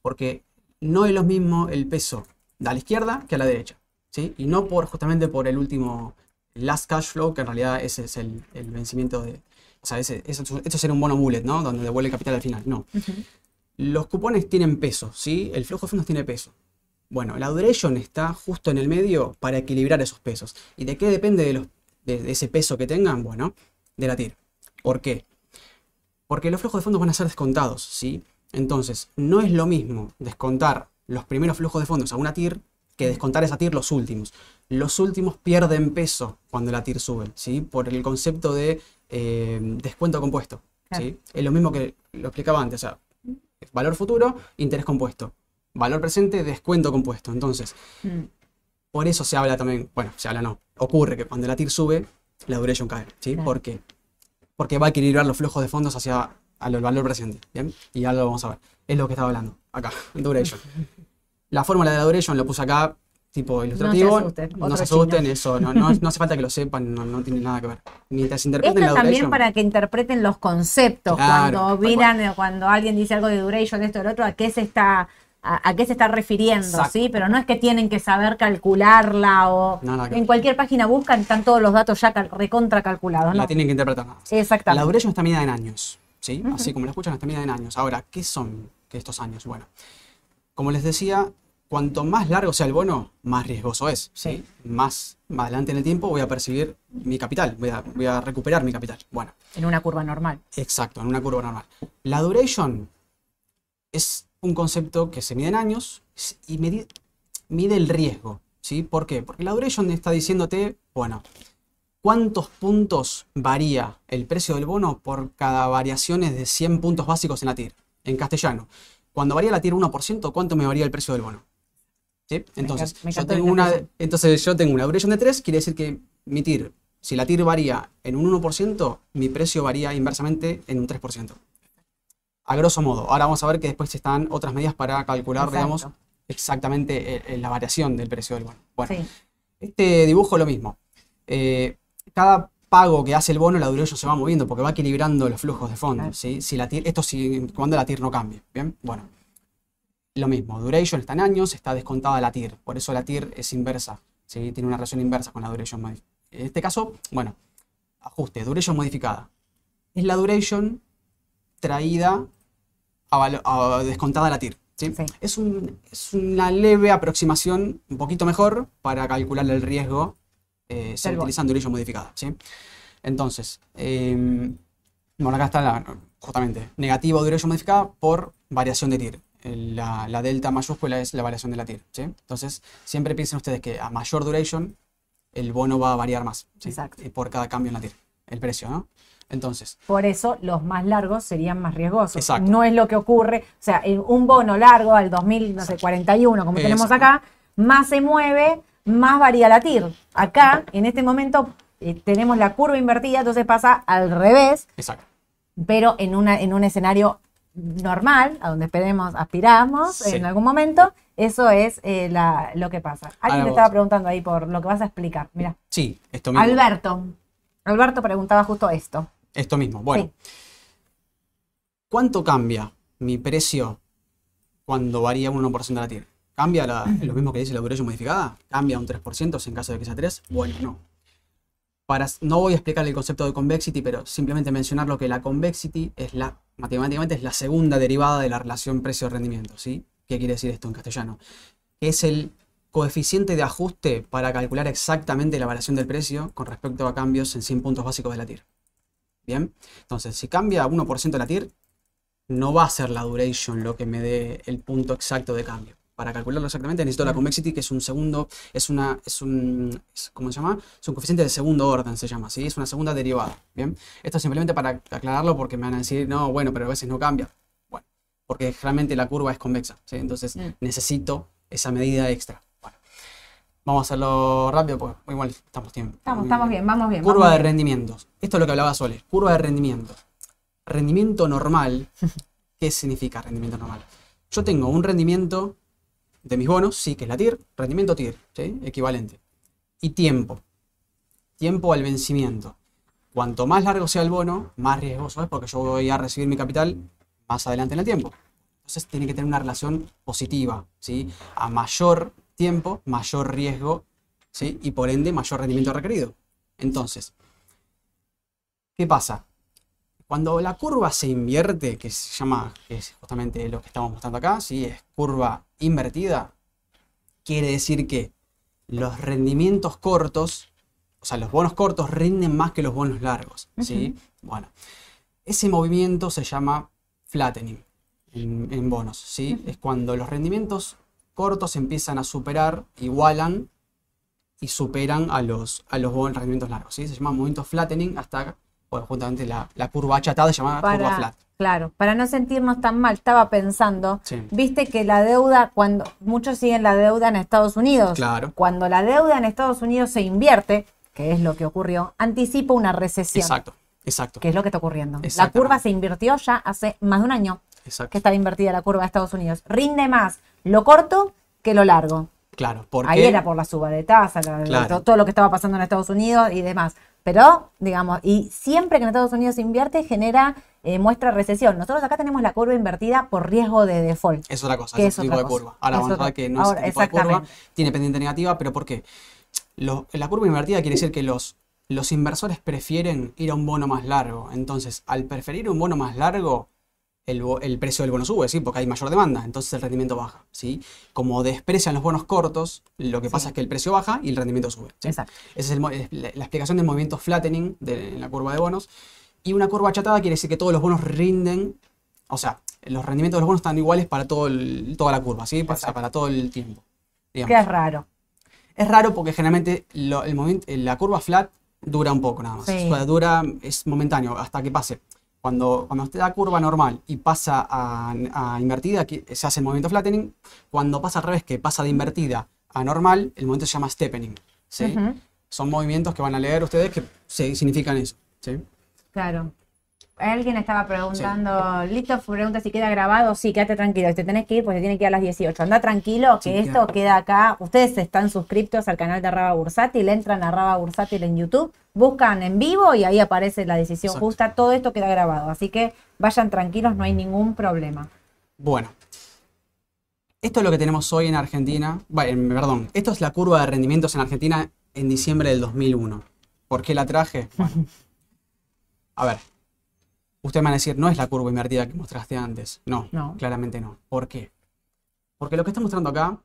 porque no es lo mismo el peso de a la izquierda que a la derecha. ¿sí? Y no por justamente por el último last cash flow, que en realidad ese es el, el vencimiento de... O sea, ese, ese- esto sería un bono bullet, ¿no? Donde devuelve el capital al final. No. Los cupones tienen peso, ¿sí? El flujo de fondos tiene peso. Bueno, la duration está justo en el medio para equilibrar esos pesos. ¿Y de qué depende de, los, de, de ese peso que tengan? Bueno, de la TIR. ¿Por qué? Porque los flujos de fondos van a ser descontados, ¿sí? Entonces, no es lo mismo descontar los primeros flujos de fondos a una TIR que descontar esa TIR los últimos. Los últimos pierden peso cuando la TIR sube, ¿sí? Por el concepto de eh, descuento compuesto, ¿sí? Es lo mismo que lo explicaba antes, o sea, valor futuro, interés compuesto. Valor presente, descuento compuesto. Entonces, Mm. por eso se habla también, bueno, se habla no, ocurre que cuando la TIR sube, la duration cae, ¿sí? Claro. ¿Por qué? Porque va a equilibrar los flujos de fondos hacia al valor presente, ¿bien? Y ya lo vamos a ver. Es lo que estaba hablando, acá, duration. La fórmula de la duration lo puse acá, tipo ilustrativo. asusten, No se asusten, eso, no, no, no hace falta que lo sepan, no, no tiene nada que ver. Mientras interpreten Esto la también duration, para que interpreten los conceptos. Claro, cuando miran, eh, cuando alguien dice algo de duration, esto, lo otro, a qué se está, a, a qué se está refiriendo, Exacto. ¿sí? Pero no es que tienen que saber calcularla o No, que en cualquier página buscan, están todos los datos ya recontra calculados, la ¿no? tienen que interpretar. Exactamente. La duration está medida en años, ¿sí? Así como la escuchan, está medida en años. Ahora, ¿qué son estos años? Bueno, como les decía, cuanto más largo sea el bono, más riesgoso es, ¿sí? Más, más adelante en el tiempo voy a percibir mi capital, voy a, voy a recuperar mi capital. Bueno, En una curva normal. exacto, en una curva normal. La duration es un concepto que se mide en años y medi- mide el riesgo, ¿sí? ¿Por qué? Porque la duration está diciéndote, bueno, ¿cuántos puntos varía el precio del bono por cada variaciones de 100 puntos básicos en la TIR? En castellano, cuando varía la TIR 1%, ¿cuánto me varía el precio del bono? ¿Sí? Entonces, me yo tengo una, entonces yo tengo una duration de 3, quiere decir que mi TIR, si la TIR varía en un 1%, mi precio varía inversamente en un 3%. A grosso modo. Ahora vamos a ver que después están otras medidas para calcular, Exacto. digamos, exactamente eh, eh, la variación del precio del bono. Bueno, Sí. este dibujo lo mismo. Eh, cada pago que hace el bono, la duration se va moviendo porque va equilibrando los flujos de fondos. ¿sí? Si la TIR, esto si, cuando la TIR no cambie. Bien, bueno. Lo mismo, duration está en años, está descontada la TIR. Por eso la TIR es inversa. ¿sí? Tiene una relación inversa con la duration. modi- En este caso, bueno, ajuste, duration modificada. Es la duration traída a descontada la TIR. ¿sí? Sí. Es, un- es una leve aproximación, un poquito mejor, para calcular el riesgo eh, se Del bono. utilizan duration modificada. ¿sí? Entonces, eh, bueno, acá está la, justamente, negativo duration modificada por variación de TIR. La, la delta mayúscula es la variación de la TIR. ¿sí? Entonces, siempre piensen ustedes que a mayor duration, el bono va a variar más. ¿sí? Exacto. Por cada cambio en la TIR, el precio, ¿no? Entonces, Por eso los más largos serían más riesgosos. Exacto. No es lo que ocurre, o sea, un bono largo al 2041, como tenemos acá, más se mueve, más varía la TIR. Acá, en este momento, eh, tenemos la curva invertida, entonces pasa al revés, exacto. pero en, una, en un escenario normal, a donde esperemos, aspiramos Sí. en algún momento, eso es eh, la- lo que pasa. Alguien te estaba preguntando ahí por lo que vas a explicar. Mira, Sí, esto mismo. Alberto. Alberto preguntaba justo esto. Esto mismo. Bueno, Sí. ¿cuánto cambia mi precio cuando varía un 1% de la TIR? ¿Cambia la- lo mismo que dice la duration modificada? ¿Cambia un 3% si en caso de que sea 3? Bueno, no. Para, no voy a explicar el concepto de convexity, pero simplemente mencionar lo que la convexity es la, matemáticamente es la segunda derivada de la relación precio-rendimiento, ¿sí? ¿Qué quiere decir esto en castellano? Es el coeficiente de ajuste para calcular exactamente la variación del precio con respecto a cambios en 100 puntos básicos de la TIR. Bien, entonces si cambia 1% la TIR, no va a ser la duration lo que me dé el punto exacto de cambio. Para calcularlo exactamente necesito la Bien. convexity, que es un segundo, es una, es un, ¿cómo se llama? Es un coeficiente de segundo orden, se llama, ¿sí? Es una segunda derivada, ¿bien? Esto simplemente para aclararlo porque me van a decir, no, bueno, pero a veces no cambia. Bueno, porque realmente la curva es convexa, ¿sí? Entonces Mm. necesito esa medida extra. Bueno, vamos a hacerlo rápido porque igual estamos tiempo. Estamos, estamos bien, vamos bien. Curva vamos de bien. rendimientos. Esto es lo que hablaba Sole. Curva de rendimiento. Rendimiento normal. ¿Qué significa rendimiento normal? Yo tengo un rendimiento de mis bonos, sí, que es la TIR, rendimiento TIR, equivalente. Y tiempo. Tiempo al vencimiento. Cuanto más largo sea el bono, más riesgoso es porque yo voy a recibir mi capital más adelante en el tiempo. Entonces tiene que tener una relación positiva, ¿sí? A mayor tiempo, mayor riesgo, ¿sí? Y por ende, mayor rendimiento requerido. Entonces, ¿qué pasa? Cuando la curva se invierte, que se llama, que es justamente lo que estamos mostrando acá, ¿sí? Es curva invertida, quiere decir que los rendimientos cortos, o sea, los bonos cortos rinden más que los bonos largos, ¿sí? Bueno, Ese movimiento se llama flattening en, en bonos, ¿sí? Es cuando los rendimientos cortos empiezan a superar, igualan y superan a los, a los bon- rendimientos largos, ¿sí? Se llama movimiento flattening hasta, bueno, justamente la, la curva achatada se llama curva flat. Claro, para no sentirnos tan mal, estaba pensando, Sí. viste que la deuda, cuando muchos siguen la deuda en Estados Unidos, Claro. cuando la deuda en Estados Unidos se invierte, que es lo que ocurrió, anticipa una recesión, Exacto, exacto, que es lo que está ocurriendo. La curva se invirtió ya hace más de un año exacto. que estaba invertida la curva de Estados Unidos. Rinde más lo corto que lo largo. Claro, porque Ahí era por la suba de tasa, la- Claro. to- todo lo que estaba pasando en Estados Unidos y demás. Pero, digamos, y siempre que en Estados Unidos se invierte, genera, eh, muestra recesión. Nosotros acá tenemos la curva invertida por riesgo de default. es otra cosa, ¿Qué es es otro tipo de cosa? curva. Ahora Es vamos a otra- ver que no es ahora, ese tipo de curva, tiene pendiente negativa, pero ¿por qué? Lo- la curva invertida quiere decir que los, los inversores prefieren ir a un bono más largo. Entonces, al preferir un bono más largo, el, el precio del bono sube, ¿sí? Porque hay mayor demanda, entonces el rendimiento baja, ¿sí? Como desprecian los bonos cortos, lo que pasa Sí. es que el precio baja y el rendimiento sube, ¿sí? Exacto. Esa es el es la, la explicación del movimiento flattening de, en la curva de bonos. Y una curva achatada quiere decir que todos los bonos rinden, o sea, los rendimientos de los bonos están iguales para todo el- toda la curva, ¿sí? Para, o sea, para todo el tiempo. digamos. Que es raro. Es raro porque generalmente lo- el movimiento, la curva flat dura un poco nada más. Sí. O sea, dura, es momentáneo hasta que pase. Cuando, cuando esté la curva normal y pasa a, a invertida, aquí se hace el movimiento flattening. Cuando pasa al revés, que pasa de invertida a normal, el movimiento se llama steppening. ¿sí? Son movimientos que van a leer ustedes que significan eso. ¿sí? Claro. Alguien estaba preguntando, listo, pregunta si queda grabado. Sí, quédate tranquilo. Te tenés que ir, pues te tiene que ir a las 18. Anda tranquilo, que Sí, esto claro. queda acá. Ustedes están suscriptos al canal de Raba Bursátil, entran a Raba Bursátil en YouTube, buscan en vivo y ahí aparece la decisión Exacto. justa. Todo esto queda grabado. Así que vayan tranquilos, no hay ningún problema. Bueno, esto es lo que tenemos hoy en Argentina. Bueno, perdón, esto es la curva de rendimientos en Argentina en diciembre del 2001. ¿Por qué la traje? Bueno, a ver, ustedes van a decir, no es la curva invertida que mostraste antes. No, No. claramente no. ¿Por qué? Porque lo que está mostrando acá,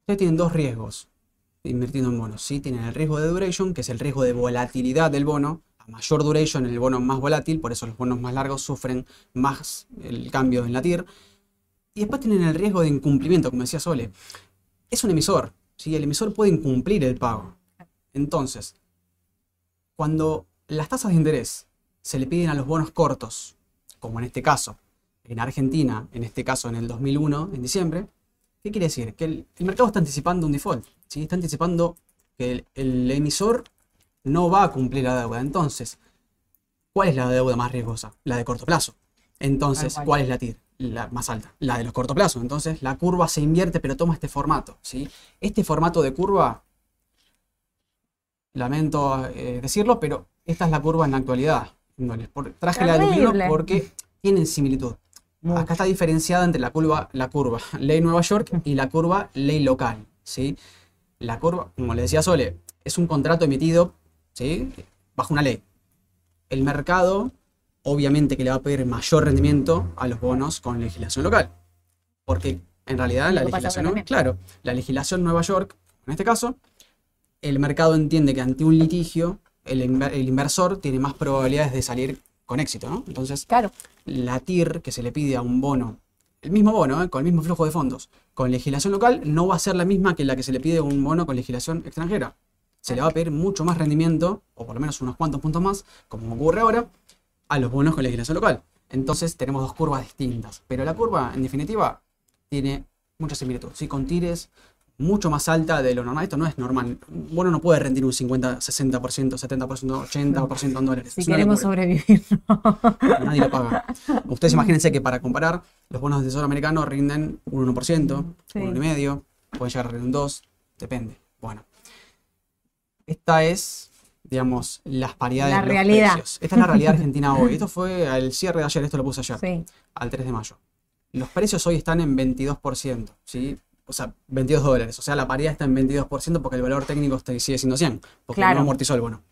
ustedes tienen dos riesgos invirtiendo en bonos. ¿sí? Tienen el riesgo de duration, que es el riesgo de volatilidad del bono. A mayor duration, el bono es más volátil, por eso los bonos más largos sufren más el cambio en la TIR. Y después tienen el riesgo de incumplimiento, como decía Sole. Es un emisor, ¿sí? El emisor puede incumplir el pago. Entonces, cuando las tasas de interés se le piden a los bonos cortos, como en este caso, en Argentina, en este caso en el 2001, en diciembre, ¿qué quiere decir? Que el, el mercado está anticipando un default, ¿sí? Está anticipando que el, el emisor no va a cumplir la deuda. Entonces, ¿cuál es la deuda más riesgosa? La de corto plazo. Entonces. ¿cuál es la TIR? La más alta, la de los corto plazo. Entonces, la curva se invierte, pero toma este formato, ¿sí? Este formato de curva, lamento eh, decirlo, pero esta es la curva en la actualidad. En dólares. Por- traje la de 2001 Terrible. porque tienen similitud. Mucho. Acá está diferenciada entre la curva, la curva ley Nueva York y la curva ley local, ¿sí? La curva, como le decía Sole, es un contrato emitido, ¿sí? Bajo una ley. El mercado, obviamente que le va a pedir mayor rendimiento a los bonos con legislación local. Porque en realidad la legislación, claro, la legislación Nueva York, en este caso, el mercado entiende que ante un litigio, el, inver- el inversor tiene más probabilidades de salir con éxito, ¿no? Entonces, Claro. la TIR que se le pide a un bono, el mismo bono, ¿eh? con el mismo flujo de fondos, con legislación local, no va a ser la misma que la que se le pide a un bono con legislación extranjera. Se le va a pedir mucho más rendimiento, o por lo menos unos cuantos puntos más, como ocurre ahora, a los bonos con legislación local. Entonces tenemos dos curvas distintas. Pero la curva, en definitiva, tiene mucha similitud. Sí, con tires mucho más alta de lo normal. Esto no es normal. Bono no puede rendir un 50, 60%, 70%, 80% en dólares. Si Es queremos sobrevivir. Nadie lo paga. Ustedes imagínense que para comparar, los bonos de tesoro americano rinden un 1%, Sí. un 1,5%, pueden llegar a rendir un 2%, depende. Bueno, esta es, digamos, las paridades La de los realidad. precios. Esta es la realidad argentina hoy. Esto fue al cierre de ayer, esto lo puse ayer, Sí. al 3 de mayo. Los precios hoy están en 22%, ¿sí? O sea, 22 dólares. O sea, la paridad está en 22% porque el valor técnico está- sigue siendo 100, porque Claro. no amortizó el bono.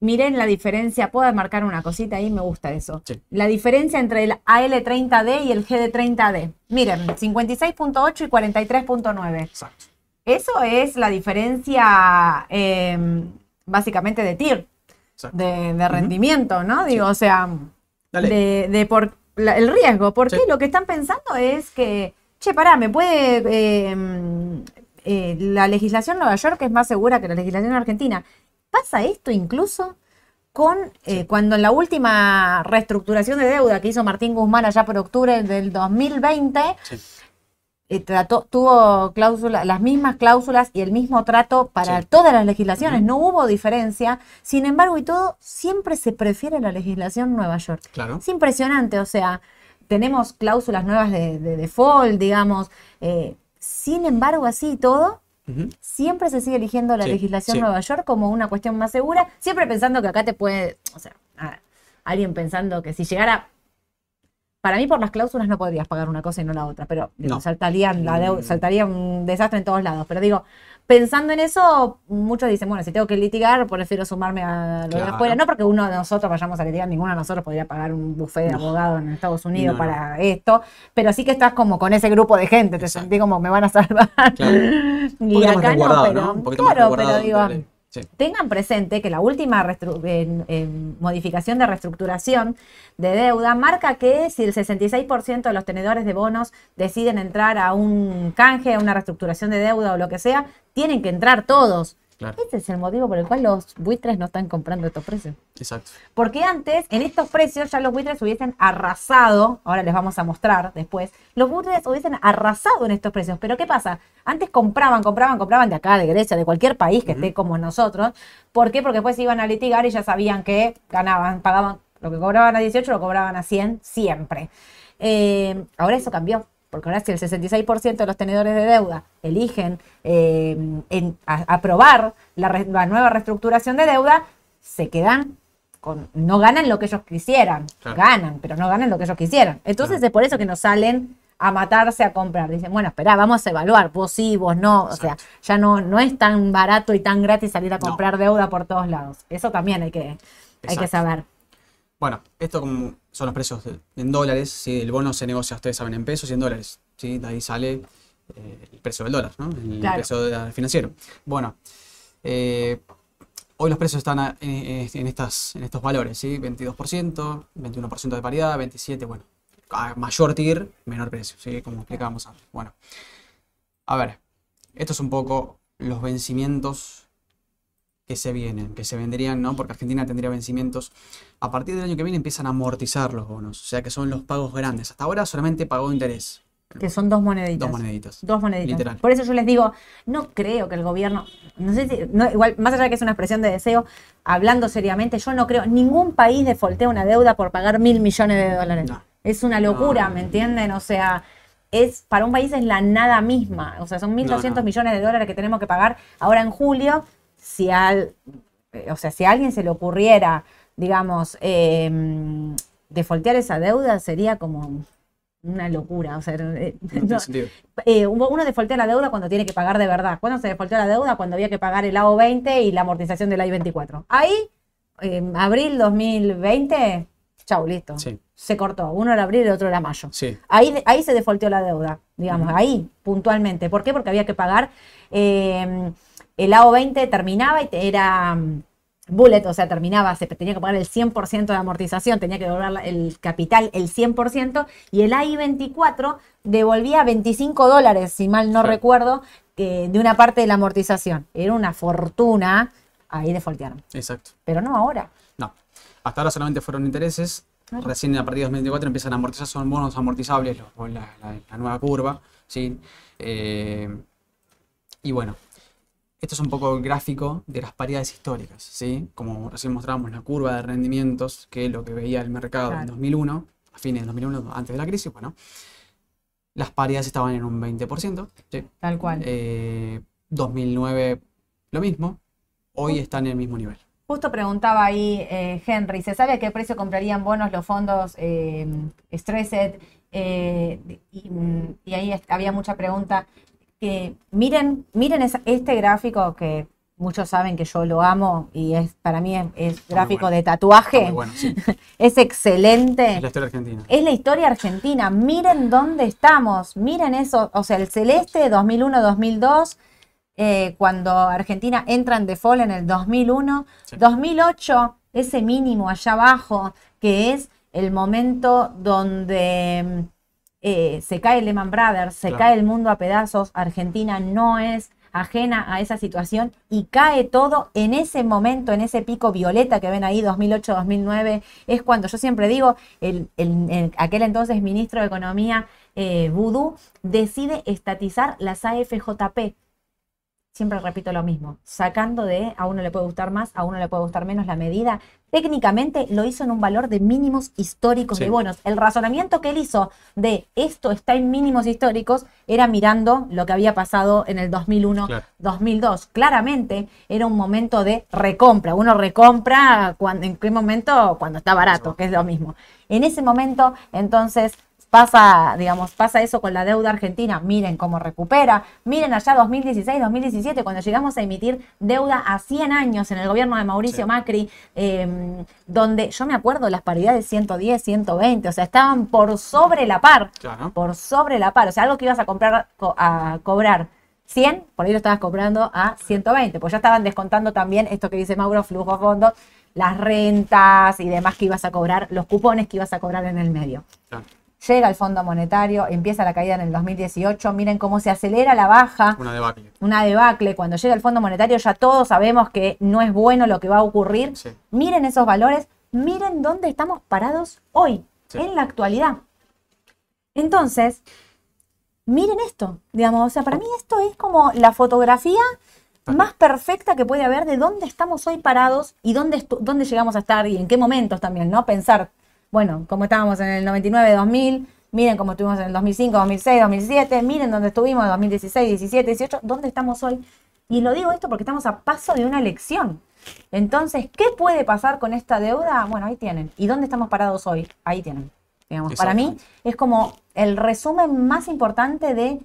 Miren la diferencia, puedo marcar una cosita ahí, me gusta eso. Sí. La diferencia entre el AL30D y el GD30D. Miren, 56.8 y 43.9. Exacto. Eso es la diferencia eh, básicamente de TIR, de, de rendimiento, ¿no? Digo, o sea, La ley. de, de por la- el riesgo, porque Sí. lo que están pensando es que, che, pará, me puede, eh, mm, eh, la legislación en Nueva York es más segura que la legislación en Argentina. Pasa esto incluso con eh, cuando en la última reestructuración de deuda que hizo Martín Guzmán allá por octubre del 2020, Sí. eh, trató, tuvo cláusula, las mismas cláusulas y el mismo trato para Sí. todas las legislaciones, no hubo diferencia. Sin embargo, y todo, siempre se prefiere la legislación Nueva York. Claro. Es impresionante, o sea, tenemos cláusulas nuevas de, de default, digamos. eh, sin embargo, así y todo, siempre se sigue eligiendo la Sí, legislación sí. Nueva York como una cuestión más segura, siempre pensando que acá te puede, o sea, a- alguien pensando que si llegara, para mí por las cláusulas no podrías pagar una cosa y no la otra, pero No. saltarían la deu- Mm. saltaría un desastre en todos lados, pero digo, pensando en eso, muchos dicen, bueno, si tengo que litigar, prefiero sumarme a lo de Claro. afuera, no porque uno de nosotros vayamos a litigar, ninguno de nosotros podría pagar un buffet de No. abogado en Estados Unidos No, no. para esto, pero sí que estás como con ese grupo de gente, te sentí como me van a salvar. Claro. Y acá no, pero claro, pero digo, de. Tengan presente que la última en- en modificación de reestructuración de deuda marca que si el 66% de los tenedores de bonos deciden entrar a un canje, a una reestructuración de deuda o lo que sea, tienen que entrar todos. Claro. Ese es el motivo por el cual los buitres no están comprando estos precios. Exacto. Porque antes, en estos precios, ya los buitres hubiesen arrasado, ahora les vamos a mostrar después, los buitres hubiesen arrasado en estos precios. Pero ¿qué pasa? Antes compraban, compraban, compraban de acá, de Grecia, de cualquier país que esté como nosotros. ¿Por qué? Porque después iban a litigar y ya sabían que ganaban, pagaban lo que cobraban a 18, lo cobraban a 100 siempre. Eh, ahora eso cambió. Porque ahora si el 66% de los tenedores de deuda eligen eh, en- a- aprobar la, re- la nueva reestructuración de deuda, se quedan con, no ganan lo que ellos quisieran, Claro. ganan, pero no ganan lo que ellos quisieran. Entonces Claro. es por eso que nos salen a matarse a comprar. Dicen, bueno, espera, vamos a evaluar, vos sí, vos no. O sea, ya no, no es tan barato y tan gratis salir a No. comprar deuda por todos lados. Eso también hay que, hay que saber. Bueno, esto como son los precios de- en dólares, ¿sí? el bono se negocia, ustedes saben, en pesos y en dólares, ¿sí? de ahí sale eh, el precio del dólar, ¿no? el Claro. precio de- financiero. Bueno, eh, hoy los precios están a- en, en estas, en estos valores, ¿sí? 22%, 21% de paridad, 27%, bueno, a mayor tier, menor precio, ¿sí? como explicábamos antes. Bueno, a ver, esto es un poco los vencimientos que se vienen, que se vendrían, ¿no? Porque Argentina tendría vencimientos. A partir del año que viene empiezan a amortizar los bonos, o sea que son los pagos grandes. Hasta ahora solamente pagó interés, Que son dos moneditas. dos moneditas. Dos moneditas. Literal. Por eso yo les digo, no creo que el gobierno, no sé si, no, igual, más allá de que es una expresión de deseo, hablando seriamente, yo no creo, ningún país defoltea una deuda por pagar mil millones de dólares. No. Es una locura, No. ¿me entienden? O sea, es para un país es la nada misma. O sea, son 1.200 no. millones de dólares que tenemos que pagar ahora en julio. Si al, eh, o sea, si a alguien se le ocurriera, digamos, eh, defoltear esa deuda, sería como una locura. O sea, eh, No eh, uno defoltea la deuda cuando tiene que pagar de verdad. ¿Cuándo se defolteó la deuda? Cuando había que pagar el AO20 y la amortización del AI-24. Ahí, en abril 2020, chau, listo. Sí. Se cortó. Uno era abril y el otro era mayo. Sí, Ahí, ahí se defolteó la deuda, digamos, ahí, puntualmente. ¿Por qué? Porque había que pagar. eh, el AO20 terminaba y era mm, bullet, o sea, terminaba, se tenía que pagar el 100% de amortización, tenía que devolver el capital el 100%, y el AI-24 devolvía 25 dólares, si mal no Sí. recuerdo, que- de una parte de la amortización. Era una fortuna, ahí defoltearon. exacto. Pero no ahora. No. Hasta ahora solamente fueron intereses. Claro. Recién a partir de 2024 empiezan a amortizar, son bonos amortizables, los- con la, la- la nueva curva. ¿sí? Eh, y bueno, esto es un poco el gráfico de las paridades históricas. ¿sí? Como recién mostramos la curva de rendimientos, que es lo que veía el mercado en Claro. 2001, a fines de 2001, antes de la crisis. Bueno, las paridades estaban en un 20%. ¿sí? Tal cual. Eh, 2009 lo mismo, hoy están en el mismo nivel. Justo preguntaba ahí eh, Henry, ¿se sabe a qué precio comprarían bonos los fondos eh, Stressed? Eh, y, y ahí había mucha pregunta. Que miren, miren esa- este gráfico que muchos saben que yo lo amo y es para mí es, es gráfico bueno. de tatuaje. muy bueno, sí. Es excelente. Es la historia argentina. Es la historia argentina. Miren dónde estamos. Miren eso. O sea, el celeste 2001-2002, eh, cuando Argentina entra en default en el 2001. Sí. 2008, ese mínimo allá abajo, que es el momento donde eh, se cae Lehman Brothers, se Claro. cae el mundo a pedazos, Argentina no es ajena a esa situación y cae todo en ese momento, en ese pico violeta que ven ahí, 2008-2009, es cuando yo siempre digo, el, el- el- aquel entonces ministro de Economía, eh, Vudú, decide estatizar las AFJP. Siempre repito lo mismo, sacando de a uno le puede gustar más, a uno le puede gustar menos la medida. Técnicamente lo hizo en un valor de mínimos históricos Sí. de bonos. El razonamiento que él hizo de esto está en mínimos históricos era mirando lo que había pasado en el 2001, Claro. 2002. Claramente era un momento de recompra. Uno recompra cuando, en qué momento, cuando está barato, que es lo mismo. En ese momento, entonces, pasa, digamos, pasa eso con la deuda argentina. Miren cómo recupera. Miren allá 2016, 2017, cuando llegamos a emitir deuda a 100 años en el gobierno de Mauricio Sí. Macri, eh, donde yo me acuerdo las paridades 110, 120, o sea, estaban por sobre la par Claro. por sobre la par. O sea, algo que ibas a comprar co- a cobrar 100, por ahí lo estabas comprando a 120, pues ya estaban descontando también esto que dice Mauro, flujo fondo, las rentas y demás que ibas a cobrar, los cupones que ibas a cobrar en el medio. Claro. Llega el Fondo Monetario, empieza la caída en el 2018, miren cómo se acelera la baja, Una debacle. una debacle, cuando llega el Fondo Monetario ya todos sabemos que no es bueno lo que va a ocurrir. Sí. Miren esos valores, miren dónde estamos parados hoy, Sí. en la actualidad. Entonces, miren esto, digamos, o sea, para mí esto es como la fotografía más perfecta que puede haber de dónde estamos hoy parados y dónde, dónde llegamos a estar y en qué momentos también, ¿no? Pensar, bueno, como estábamos en el 99, 2000, miren cómo estuvimos en el 2005, 2006, 2007, miren dónde estuvimos en 2016, 17, 18, dónde estamos hoy. Y lo digo esto porque estamos a paso de una elección. Entonces, ¿qué puede pasar con esta deuda? Bueno, ahí tienen. ¿Y dónde estamos parados hoy? Ahí tienen. Digamos, para mí es como el resumen más importante de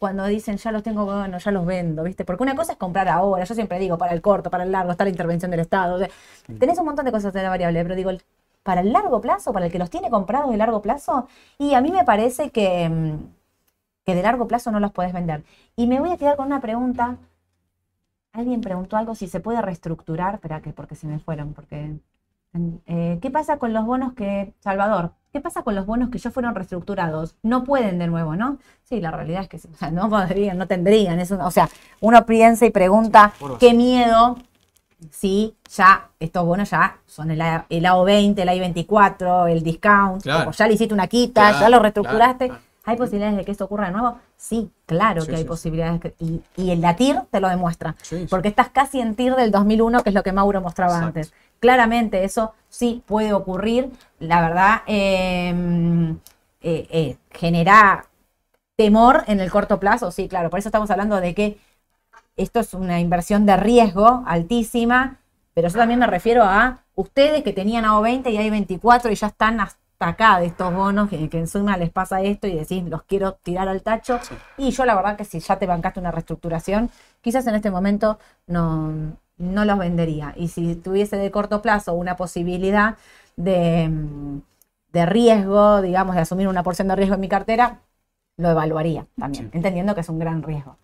cuando dicen ya los tengo, bueno, ya los vendo, ¿viste? Porque una cosa es comprar ahora, yo siempre digo, para el corto, para el largo, está la intervención del Estado. o sea, tenés un montón de cosas de la variable, pero digo, el- para el largo plazo, para el que los tiene comprados de largo plazo, y a mí me parece que, mm, que de largo plazo no los podés vender. Y me voy a quedar con una pregunta. Alguien preguntó algo si se puede reestructurar, espera que porque se me fueron, porque eh, ¿qué pasa con los bonos que, Salvador, qué pasa con los bonos que ya fueron reestructurados? No pueden de nuevo, ¿no? Sí, la realidad es que sí, o sea, no podrían, no tendrían. O sea, uno piensa y pregunta, qué miedo si ya estos bonos ya son el, A- el AO20, el AI24, el discount, Claro. como ya le hiciste una quita, ya lo reestructuraste. claro. ¿Hay posibilidades de que esto ocurra de nuevo? Sí, claro Sí, que hay sí, posibilidades. que- y, y el LATIR te lo demuestra. Sí. Porque estás casi en TIR del 2001, que es lo que Mauro mostraba Exacto. antes. Claramente eso sí puede ocurrir. La verdad, eh, eh, eh, genera temor en el corto plazo. Sí, claro. Por eso estamos hablando de que esto es una inversión de riesgo altísima. Pero yo también me refiero a ustedes que tenían AO20 y AI24 y ya están hasta acá de estos bonos, que, que encima les pasa esto y decís, los quiero tirar al tacho. Sí. Y yo la verdad que si ya te bancaste una reestructuración, quizás en este momento no, no los vendería. Y si tuviese de corto plazo una posibilidad de, de riesgo, digamos, de asumir una porción de riesgo en mi cartera, lo evaluaría también, Sí. entendiendo que es un gran riesgo.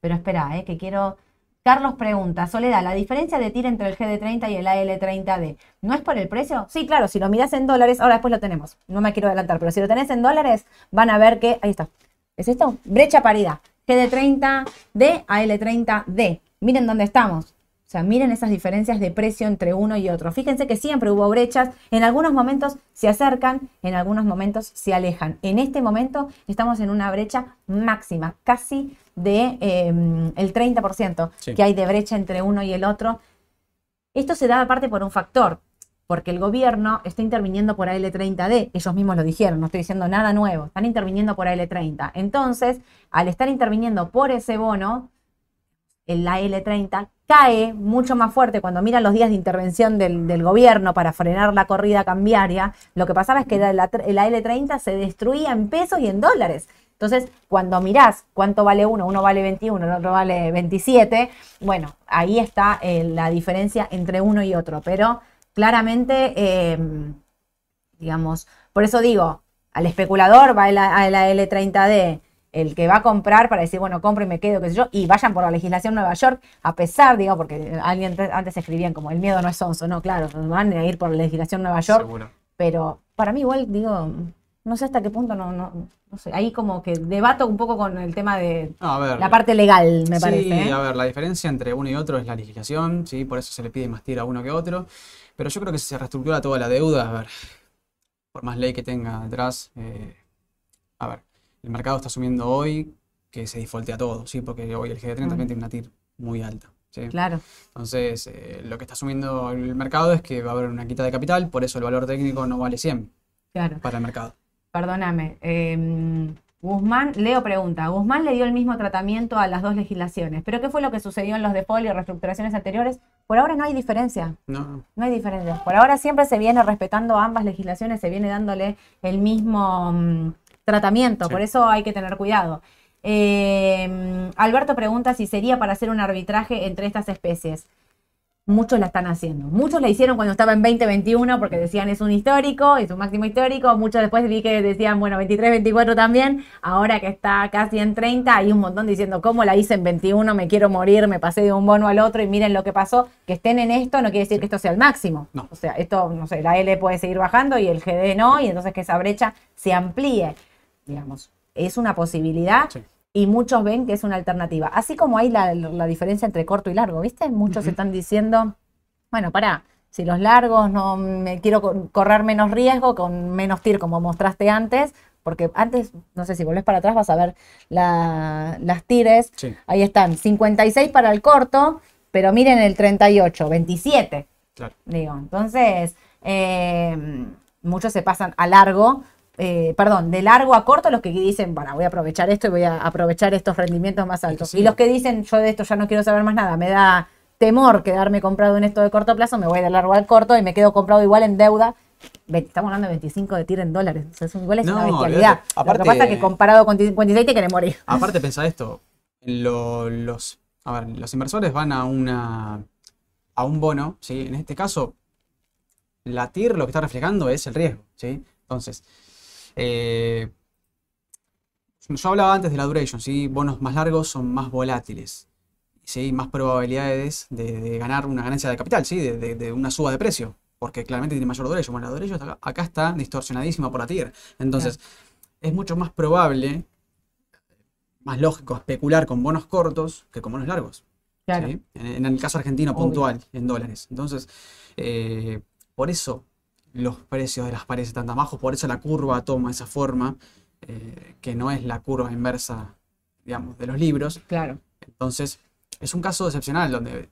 Pero espera, eh, que quiero... Carlos pregunta, Soledad, ¿la diferencia de TIR entre el GD30 y el AL30D no es por el precio? Sí, claro, si lo miras en dólares, ahora después lo tenemos, no me quiero adelantar, pero si lo tenés en dólares, van a ver que, ahí está, ¿es esto? Brecha paridad, GD30D, AL30D. Miren dónde estamos. O sea, miren esas diferencias de precio entre uno y otro. Fíjense que siempre hubo brechas, en algunos momentos se acercan, en algunos momentos se alejan. En este momento estamos en una brecha máxima, casi de eh, el 30% Sí. que hay de brecha entre uno y el otro. Esto se da aparte por un factor, porque el gobierno está interviniendo por AL30D, ellos mismos lo dijeron, no estoy diciendo nada nuevo, están interviniendo por AL30. Entonces, al estar interviniendo por ese bono, el AL30 cae mucho más fuerte cuando miran los días de intervención del, gobierno para frenar la corrida cambiaria. Lo que pasaba es que la- la- el AL30 se destruía en pesos y en dólares. Entonces, cuando mirás cuánto vale uno, uno vale 21, el otro vale 27, bueno, ahí está eh, la diferencia entre uno y otro. Pero claramente, eh, digamos, por eso digo, al especulador va el, a la L30D, el que va a comprar para decir, bueno, compro y me quedo, qué sé yo, y vayan por la legislación Nueva York, a pesar, digo, porque alguien antes escribían como el miedo no es sonso, no, claro, van a ir por la legislación Nueva York, Seguro. pero para mí igual, digo, no sé hasta qué punto, no, no, no sé, ahí como que debato un poco con el tema de No, a ver. la parte legal, me sí, parece. ¿eh? a ver, la diferencia entre uno y otro es la legislación, ¿sí? Por eso se le pide más tiro a uno que a otro. Pero yo creo que si se reestructura toda la deuda, a ver, por más ley que tenga detrás, eh, a ver, el mercado está asumiendo hoy que se defaultea todo, ¿sí? Porque hoy el GD30 Mm. también tiene una TIR muy alta, ¿sí? Claro, Entonces, eh, lo que está asumiendo el mercado es que va a haber una quita de capital, por eso el valor técnico no vale 100 claro. para el mercado. Perdóname. eh, Guzmán, Leo pregunta, Guzmán le dio el mismo tratamiento a las dos legislaciones, pero ¿qué fue lo que sucedió en los default y reestructuraciones anteriores? Por ahora no hay diferencia. No, No hay diferencia. Por ahora siempre se viene respetando ambas legislaciones, se viene dándole el mismo mm, tratamiento, Sí. por eso hay que tener cuidado. Eh, Alberto pregunta si sería para hacer un arbitraje entre estas especies. Muchos la están haciendo. Muchos la hicieron cuando estaba en 2021 porque decían es un histórico, es un máximo histórico. Muchos después vi que decían, bueno, 23, 24 también. Ahora que está casi en 30, hay un montón diciendo, ¿cómo la hice en 21? Me quiero morir, me pasé de un bono al otro y miren lo que pasó. Que estén en esto no quiere decir que esto sea el máximo. No. O sea, esto, no sé, la L puede seguir bajando y el GD no, y entonces que esa brecha se amplíe. Digamos, es una posibilidad Sí. y muchos ven que es una alternativa. Así como hay la, la diferencia entre corto y largo, ¿viste? Muchos están diciendo, bueno, pará, si los largos no me quiero co- correr menos riesgo, con menos TIR como mostraste antes, porque antes, no sé si volvés para atrás, vas a ver la- las tires. sí, Ahí están, 56 para el corto, pero miren el 38, 27. claro. Digo, entonces, eh, muchos se pasan a largo, eh, perdón, de largo a corto, los que dicen, bueno, voy a aprovechar esto y voy a aprovechar estos rendimientos más altos. sí. Y los que dicen, yo de esto ya no quiero saber más nada, me da temor quedarme comprado en esto de corto plazo, me voy de largo al corto y me quedo comprado igual en deuda. Estamos hablando de 25 de tiro en dólares, o sea, es igual es una bestialidad. olvídate. Aparte- Lo que pasa es que comparado con 56 te querés morir. Aparte, pensá esto. lo- los, a ver, los inversores van a una a un bono, ¿sí? En este caso, la TIR lo que está reflejando es el riesgo, ¿sí? Entonces, eh, yo hablaba antes de la duration, ¿sí? Bonos más largos son más volátiles, ¿sí? Más probabilidades de, de ganar una ganancia de capital, ¿sí? De, de- de una suba de precio, porque claramente tiene mayor duration. Bueno, la duration está acá, acá está distorsionadísima por la TIR. Entonces, es mucho más probable más lógico especular con bonos cortos que con bonos largos. Claro. ¿sí? En, en el caso argentino Obvio. puntual, en dólares. Entonces, eh, por eso los precios de las pares están tan bajos, por eso la curva toma esa forma, eh, que no es la curva inversa, digamos, de los libros. Claro. Entonces, es un caso excepcional donde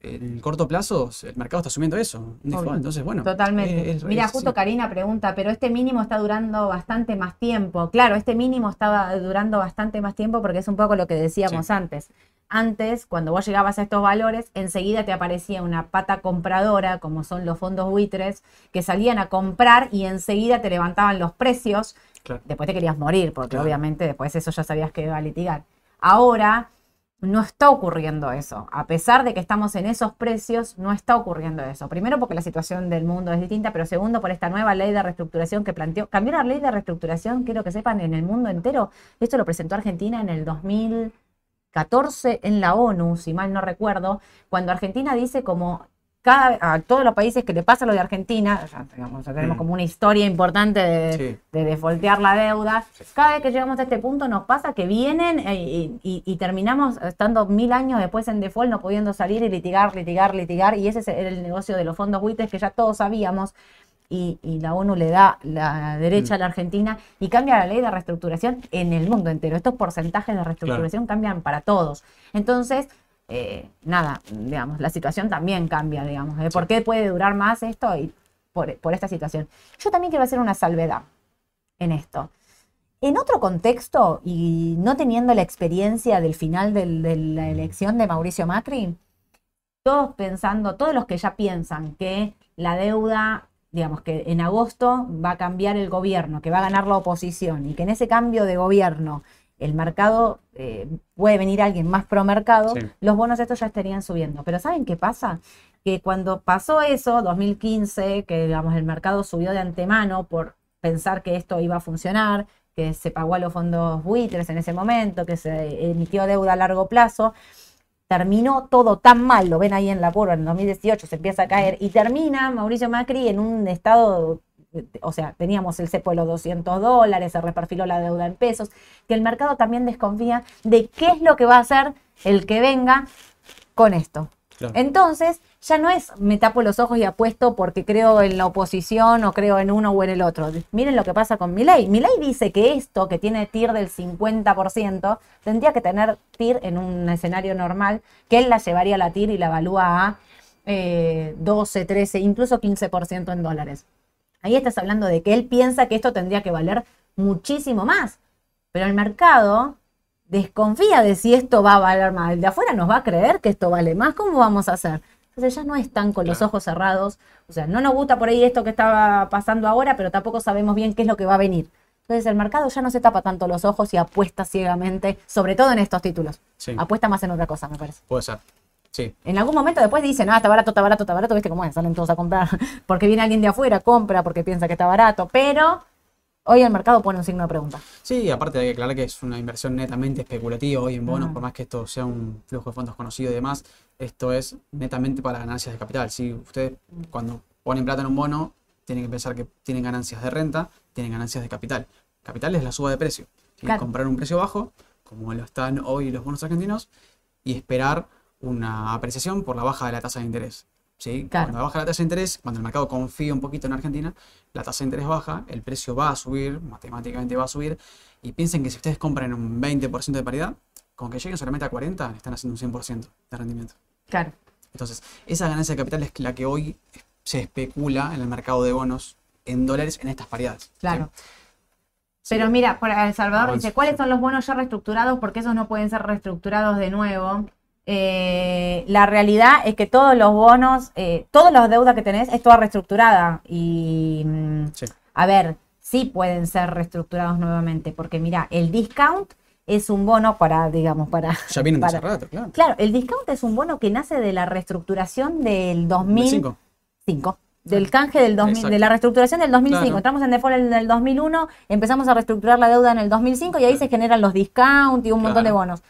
en el corto plazo el mercado está asumiendo eso. default. Entonces, bueno. Totalmente. es- es- Mira, justo. Karina pregunta, pero este mínimo está durando bastante más tiempo. Claro, este mínimo estaba durando bastante más tiempo porque es un poco lo que decíamos antes. Antes, cuando vos llegabas a estos valores, enseguida te aparecía una pata compradora, como son los fondos buitres, que salían a comprar y enseguida te levantaban los precios. Claro. Después te querías morir, porque Claro. obviamente después eso ya sabías que iba a litigar. Ahora no está ocurriendo eso. A pesar de que estamos en esos precios, no está ocurriendo eso. Primero porque la situación del mundo es distinta, pero segundo por esta nueva ley de reestructuración que planteó. Cambió la ley de reestructuración, quiero que sepan, en el mundo entero. Esto lo presentó Argentina en el 2014 en la ONU, si mal no recuerdo, cuando Argentina dice como cada, a todos los países que le pasa lo de Argentina, ya, digamos, ya tenemos Mm. como una historia importante de, Sí. de defoltear la deuda. Cada vez que llegamos a este punto nos pasa que vienen eh, y, y- y terminamos estando mil años después en default, no pudiendo salir y litigar, litigar, litigar. Y ese es el, el negocio de los fondos buitres que ya todos sabíamos. Y, y la ONU le da la derecha a la Argentina y cambia la ley de reestructuración en el mundo entero. Estos porcentajes de reestructuración cambian para todos. Entonces, eh, nada, digamos, la situación también cambia, digamos. ¿eh? ¿Por qué puede durar más esto? Y por, por esta situación. Yo también quiero hacer una salvedad en esto. En otro contexto, y no teniendo la experiencia del final del- de la elección de Mauricio Macri, todos pensando, todos los que ya piensan que la deuda, digamos que en agosto va a cambiar el gobierno, que va a ganar la oposición y que en ese cambio de gobierno el mercado eh, puede venir alguien más pro mercado, Sí. los bonos estos ya estarían subiendo. Pero ¿saben qué pasa? Que cuando pasó eso, 2015, que digamos el mercado subió de antemano por pensar que esto iba a funcionar, que se pagó a los fondos buitres en ese momento, que se emitió deuda a largo plazo, terminó todo tan mal, lo ven ahí en la curva, en 2018 se empieza a caer y termina Mauricio Macri en un estado o sea, teníamos el cepo de los 200 dólares, se reperfiló la deuda en pesos, que el mercado también desconfía de qué es lo que va a hacer el que venga con esto. Entonces, ya no es me tapo los ojos y apuesto porque creo en la oposición o creo en uno o en el otro. Miren lo que pasa con Milei. Milei dice que esto, que tiene TIR del 50%, tendría que tener TIR en un escenario normal, que él la llevaría a la TIR y la evalúa a eh, 12, 13, incluso 15% en dólares. Ahí estás hablando de que él piensa que esto tendría que valer muchísimo más. Pero el mercado desconfía de si esto va a valer más. El de afuera nos va a creer que esto vale más. ¿Cómo vamos a hacer? Entonces ya no están con los ojos cerrados. O sea, no nos gusta por ahí esto que estaba pasando ahora, pero tampoco sabemos bien qué es lo que va a venir. Entonces el mercado ya no se tapa tanto los ojos y apuesta ciegamente, sobre todo en estos títulos. Sí, Apuesta más en otra cosa, me parece. puede ser. Sí, En algún momento después dicen, ah, está barato, está barato, está barato, viste cómo es, salen todos a comprar. Porque viene alguien de afuera, compra porque piensa que está barato. Pero hoy el mercado pone un signo de pregunta. Sí, aparte hay que aclarar que es una inversión netamente especulativa hoy en bonos, Ah. por más que esto sea un flujo de fondos conocido y demás, esto es netamente para ganancias de capital. Si ustedes cuando ponen plata en un bono, tienen que pensar que tienen ganancias de renta, tienen ganancias de capital. Capital es la suba de precio. ¿sí? Claro. Comprar un precio bajo, como lo están hoy los bonos argentinos, y esperar una apreciación por la baja de la tasa de interés. ¿Sí? Claro. Cuando baja la tasa de interés, cuando el mercado confía un poquito en Argentina, la tasa de interés baja, el precio va a subir, matemáticamente va a subir, y piensen que si ustedes compran un 20% de paridad, con que lleguen solamente a 40, están haciendo un 100% de rendimiento. Claro. Entonces, esa ganancia de capital es la que hoy se especula en el mercado de bonos en dólares en estas paridades. Claro. Sí. Pero mira, por El Salvador Avance, dice, ¿cuáles sí. son los bonos ya reestructurados? Porque esos no pueden ser reestructurados de nuevo. Eh, la realidad es que todos los bonos, eh, todas las deudas que tenés es toda reestructurada. Y, mm, Sí. a ver, sí pueden ser reestructurados nuevamente. Porque mira, el discount es un bono para, digamos, para... Ya vienen de para- rato, claro. Claro, el discount es un bono que nace de la reestructuración del 2005. 5. Del canje del 2000, Exacto. de la reestructuración del 2005. Claro. Entramos en default en el 2001, empezamos a reestructurar la deuda en el 2005 y ahí se generan los discount y un montón de bonos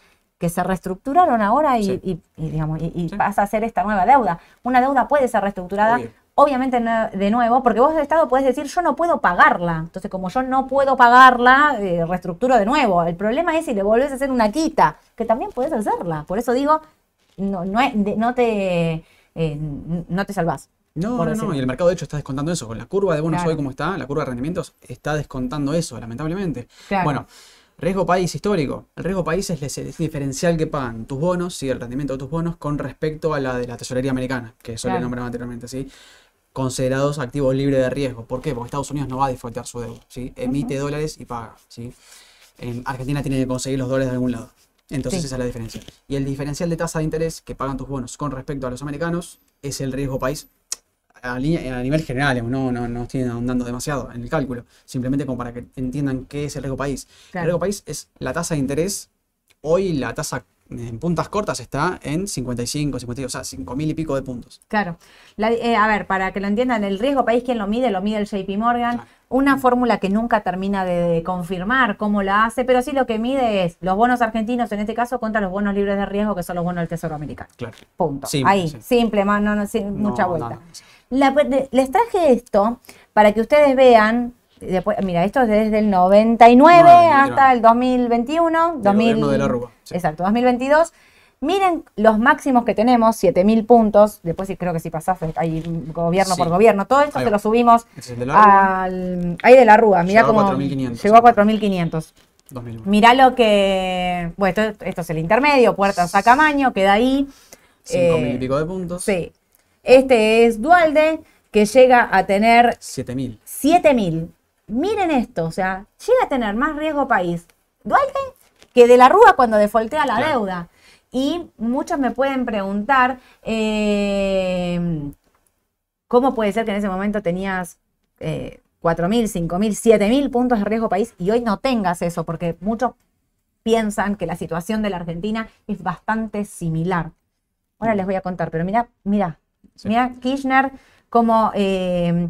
que se reestructuraron ahora y, Sí. y- y, digamos, y, Sí. pasa a ser esta nueva deuda. Una deuda puede ser reestructurada, Obvio. obviamente no- de nuevo, porque vos de Estado puedes decir yo no puedo pagarla. Entonces, como yo no puedo pagarla, eh, reestructuro de nuevo. El problema es si le volvés a hacer una quita, que también puedes hacerla. Por eso digo, no, no, te, eh, no te salvás. No, no, no, y el mercado de hecho está descontando eso. Con la curva de bonos Claro. hoy como está, la curva de rendimientos está descontando eso, lamentablemente. Claro. Bueno, riesgo país histórico. El riesgo país es el diferencial que pagan tus bonos, sí, el rendimiento de tus bonos con respecto a la de la tesorería americana, que eso le Claro. nombraba anteriormente, ¿sí? Considerados activos libres de riesgo. ¿Por qué? Porque Estados Unidos no va a defaultear su deuda, ¿sí? Emite dólares y paga, ¿sí? En Argentina tiene que conseguir los dólares de algún lado. Entonces Sí. esa es la diferencia. Y el diferencial de tasa de interés que pagan tus bonos con respecto a los americanos es el riesgo país a, nivel general, no, no, no estoy ahondando demasiado en el cálculo, simplemente como para que entiendan qué es el riesgo país. Claro. El riesgo país es la tasa de interés, hoy la tasa en puntas cortas está en 55, 52, o sea, 5 mil y pico de puntos. Claro. La- eh, a ver, para que lo entiendan, el riesgo país, ¿quién lo mide? Lo mide el JP Morgan. Claro. Una fórmula que nunca termina de, confirmar cómo la hace, pero sí lo que mide es los bonos argentinos, en este caso, contra los bonos libres de riesgo, que son los bonos del Tesoro americano. Claro. Punto. Simple, Ahí, sí. simple, más, no, no, sin No, mucha no, vuelta. no. La- les traje esto para que ustedes vean. Después, mira, esto es desde el 99 hasta el 2021. Del 2000, gobierno de la Rúa, sí. Exacto, 2022. Miren los máximos que tenemos, 7000 puntos. Después creo que si pasás, hay gobierno Sí. por gobierno. Todo esto se lo subimos es el de la Rúa, al. Ahí de la Rúa. Mirá Llegó a cómo. 4500. Llegó a 4500. 2001. Mirá lo que. Bueno, esto, esto es el intermedio, puertas a Camaño, queda ahí. 5 mil Eh, y pico de puntos. Sí. Este es Dualde, que llega a tener 7 mil. 7000. Miren esto, o sea, llega a tener más riesgo país Dualde que de la Rúa cuando defoltea la Claro. deuda. Y muchos me pueden preguntar, eh, ¿cómo puede ser que en ese momento tenías eh, 4.000, 5.000, 7.000 puntos de riesgo país y hoy no tengas eso? Porque muchos piensan que la situación de la Argentina es bastante similar. Ahora les voy a contar, pero mira, mira, Sí. mira Kirchner, como eh,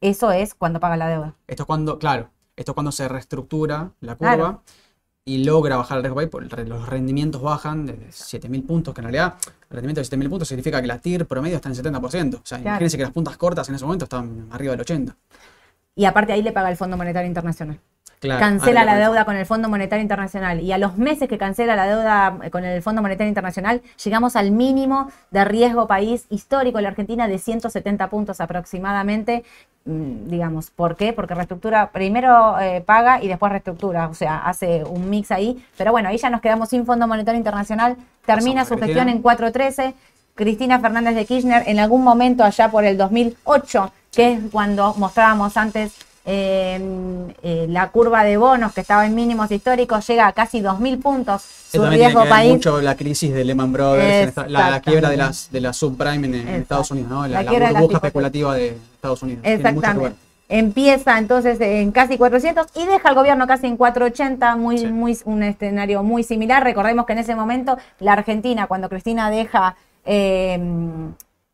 eso es cuando paga la deuda. Esto es cuando, claro, esto es cuando se reestructura la curva Claro. Y logra bajar el riesgo país, re- los rendimientos bajan de 7.000 puntos, que en realidad el rendimiento de 7.000 puntos significa que la TIR promedio está en 70%. O sea, Claro. imagínense que las puntas cortas en ese momento estaban arriba del 80%. y aparte ahí le paga el Fondo Monetario Internacional. Claro, cancela la deuda con el Fondo Monetario Internacional. Y a los meses que cancela la deuda con el Fondo Monetario Internacional llegamos al mínimo de riesgo país histórico en la Argentina de 170 puntos aproximadamente, Mm, digamos, ¿por qué? Porque reestructura, primero eh, paga y después reestructura, o sea, hace un mix ahí, pero bueno, ahí ya nos quedamos sin Fondo Monetario Internacional, termina Pasamos su gestión en 413. Cristina Fernández de Kirchner en algún momento allá por el 2008, que es cuando mostrábamos antes eh, eh, la curva de bonos que estaba en mínimos históricos, llega a casi 2.000 puntos. Su Esto también tiene riesgo que país. mucho la crisis de Lehman Brothers, esta- la, la quiebra de las, de la subprime en. Estados Unidos, ¿no? La, burbuja especulativa de Estados Unidos. Exactamente. Empieza entonces en casi 400 y deja al gobierno casi en 480, muy, Sí. muy, un escenario muy similar. Recordemos que en ese momento la Argentina, cuando Cristina deja eh,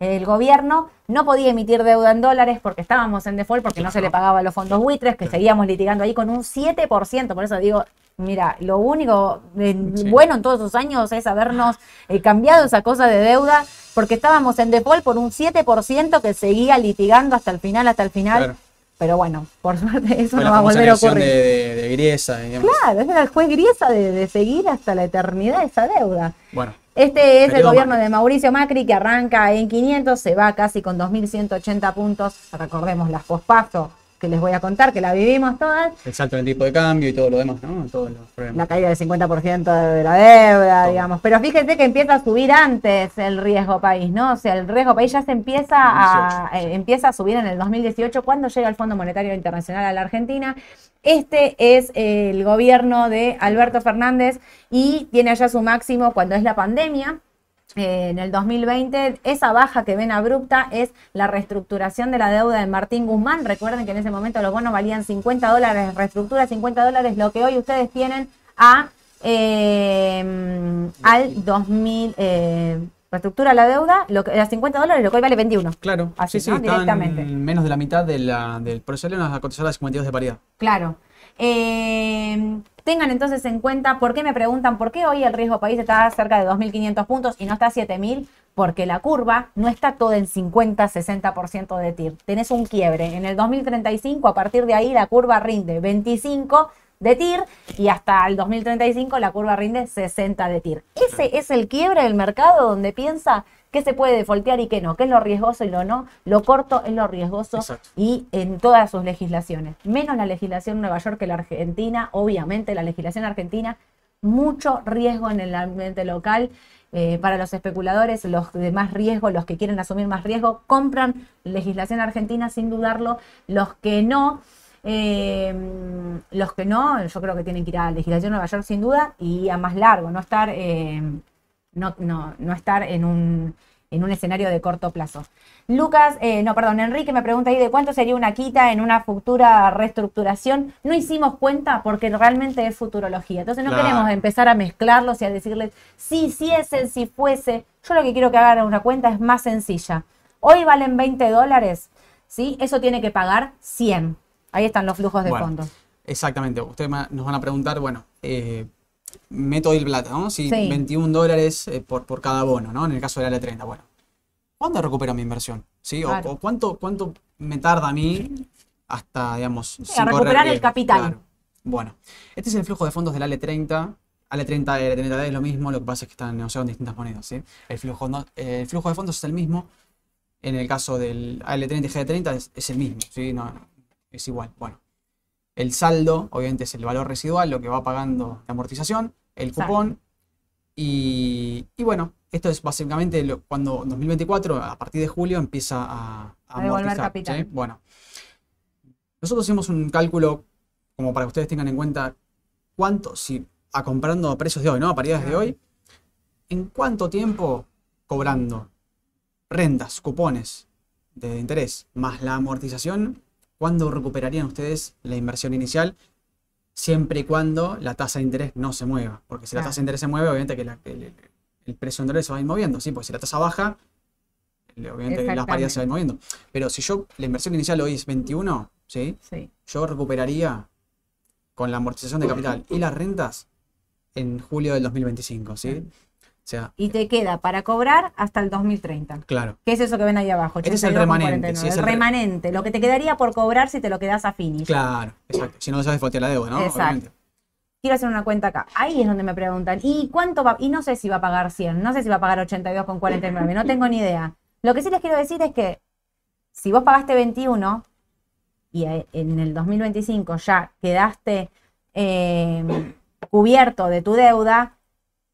el gobierno, no podía emitir deuda en dólares porque estábamos en default, porque no se le pagaba los fondos buitres, que seguíamos litigando ahí con un 7%. Por eso digo, mira, lo único eh, Sí. bueno en todos esos años es habernos eh, cambiado esa cosa de deuda, porque estábamos en default por un 7% que seguía litigando hasta el final, hasta el final. Claro. Pero bueno, por suerte eso no va a volver a ocurrir. de, de, de Griesa. Claro, era el juez Griesa de, de seguir hasta la eternidad esa deuda. Bueno, Este es el gobierno Macri. de Mauricio Macri que arranca en 500, se va casi con 2.180 puntos. Recordemos las pospaso que les voy a contar, que la vivimos todas. el salto en el tipo de cambio y todo lo demás, ¿no? Todos los problemas. La caída del 50% de la deuda, Todo. digamos. Pero fíjense que empieza a subir antes el riesgo país, ¿no? O sea, el riesgo país ya se empieza a, 2018. eh, empieza a subir en el 2018 cuando llega el Fondo Monetario Internacional a la Argentina. Este es el gobierno de Alberto Fernández y tiene allá su máximo cuando es la pandemia. Eh, en el 2020, esa baja que ven abrupta es la reestructuración de la deuda de Martín Guzmán. Recuerden que en ese momento los bonos valían 50 dólares, reestructura 50 dólares, lo que hoy ustedes tienen a eh, al 2000, eh, reestructura la deuda, lo que, a 50 dólares, lo que hoy vale 21. Claro, Así, sí, sí, Directamente. menos de la mitad de la, del proceso a las 52 de paridad. Claro. Eh, tengan entonces en cuenta, ¿por qué me preguntan por qué hoy el riesgo país está cerca de 2.500 puntos y no está a 7.000? Porque la curva no está toda en 50-60% de TIR. Tenés un quiebre. En el 2035, a partir de ahí, la curva rinde 25 de TIR y hasta el 2035 la curva rinde 60 de TIR. Ese es el quiebre del mercado donde piensa qué se puede defoltear y qué no, qué es lo riesgoso y lo no. Lo corto es lo riesgoso Exacto. y en todas sus legislaciones, menos la legislación Nueva York que la Argentina, obviamente la legislación argentina, mucho riesgo en el ambiente local. eh, para los especuladores, los de más riesgo, los que quieren asumir más riesgo, compran legislación argentina sin dudarlo. Los que no, eh, los que no, yo creo que tienen que ir a legislación Nueva York sin duda y a más largo, no estar, eh, no, no, no estar en un, en un escenario de corto plazo. Lucas, eh, no, perdón, Enrique me pregunta ahí de cuánto sería una quita en una futura reestructuración. No hicimos cuenta porque realmente es futurología. Entonces no Claro. queremos empezar a mezclarlos y a decirles, sí, si es el, si fuese. Yo lo que quiero que hagan una cuenta es más sencilla. Hoy valen 20 dólares, ¿sí? Eso tiene que pagar 100. Ahí están los flujos de Bueno, fondos. Exactamente. Ustedes nos van a preguntar, bueno, eh, método y plata, ¿no? Si Sí. 21 dólares eh, por, por cada bono, ¿no? En el caso de la L30. Bueno, ¿cuándo recupero mi inversión? ¿Sí? O- Claro. O, cuánto, cuánto me tarda a mí hasta, digamos, a sin correr recuperar el capital. Claro. Bueno, este es el flujo de fondos del AL30. AL30 y AL30D es lo mismo, lo que pasa es que están negociados en distintas monedas, ¿sí? El flujo, no- eh, el flujo de fondos es el mismo. En el caso del AL30 y G30 es, es el mismo, ¿sí? No, es igual. Bueno, el saldo, obviamente, es el valor residual, lo que va pagando de amortización, el cupón. Y, y bueno, esto es básicamente lo- cuando en 2024, a partir de julio, empieza a, a amortizar. capital. ¿sí? Bueno, nosotros hicimos un cálculo como para que ustedes tengan en cuenta cuánto, si a comprando a precios de hoy, ¿no? A paridades de hoy, en cuánto tiempo cobrando rentas, cupones de interés más la amortización, ¿cuándo recuperarían ustedes la inversión inicial? Siempre y cuando la tasa de interés no se mueva. Porque si la tasa de interés se mueve, obviamente que la- el, precio de interés se va a ir moviendo. Sí, porque si la tasa baja, obviamente las paridades se van moviendo. Pero si yo, la inversión inicial hoy es 21, ¿sí? Sí. yo recuperaría con la amortización de capital y las rentas en julio del 2025, ¿sí? Sea, Y te queda para cobrar hasta el 2030. claro. ¿Qué es eso que ven ahí abajo? Este es el 82,49. remanente, es el el re- remanente, lo que te quedaría por cobrar si te lo quedas a finish. Claro, exacto. Si no lo sabes, fotear la deuda, ¿no? Exacto. Obviamente. Quiero hacer una cuenta acá. Ahí es donde me preguntan, ¿y cuánto va? Y no sé si va a pagar 100, no sé si va a pagar 82,49, no tengo ni idea. Lo que sí les quiero decir es que si vos pagaste 21 y eh, en el 2025 ya quedaste eh, cubierto de tu deuda,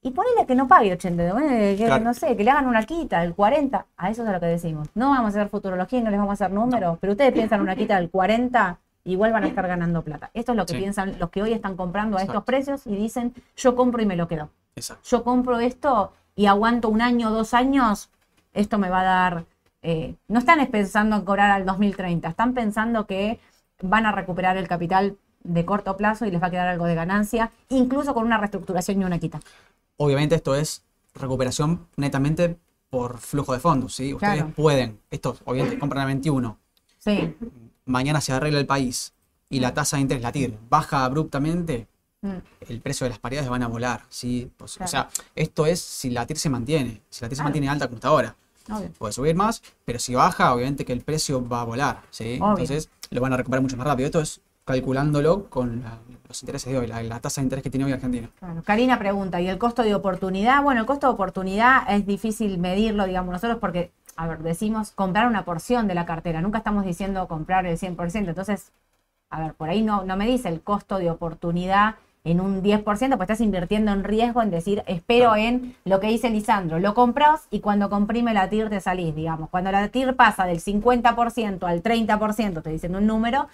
y ponele que no pague 82, ponele que, Claro. no sé, que le hagan una quita del 40, a eso es a lo que decimos. No vamos a hacer futurología y no les vamos a hacer números, pero ustedes piensan una quita del 40, igual van a estar ganando plata. Esto es lo que Sí. piensan los que hoy están comprando a estos precios y dicen, yo compro y me lo quedo. Exacto. Yo compro esto y aguanto un año, dos años, esto me va a dar... eh, no están pensando en cobrar al 2030, están pensando que van a recuperar el capital de corto plazo y les va a quedar algo de ganancia, incluso con una reestructuración y una quita. Obviamente esto es recuperación netamente por flujo de fondos, ¿sí? Ustedes Claro. pueden, esto obviamente compran a 21, Sí. mañana se arregla el país y la tasa de interés, la TIR, baja abruptamente, Mm. el precio de las paridades van a volar, ¿sí? Pues, Claro. O sea, esto es si la TIR se mantiene, si la TIR se mantiene alta como está ahora. Obvio. Puede subir más, pero si baja, obviamente que el precio va a volar, ¿sí? Obvio. Entonces lo van a recuperar mucho más rápido. Esto es calculándolo con la- los intereses de hoy, la, la tasa de interés que tiene hoy Argentina. Claro. Karina pregunta, ¿y el costo de oportunidad? Bueno, el costo de oportunidad es difícil medirlo, digamos, nosotros porque, a ver, decimos comprar una porción de la cartera, nunca estamos diciendo comprar el 100%, entonces, a ver, por ahí no, no me dice el costo de oportunidad en un 10%, pues estás invirtiendo en riesgo en decir, espero en lo que dice Lisandro, lo compras y cuando comprime la TIR te salís, digamos. Cuando la TIR pasa del 50% al 30%, estoy diciendo un número,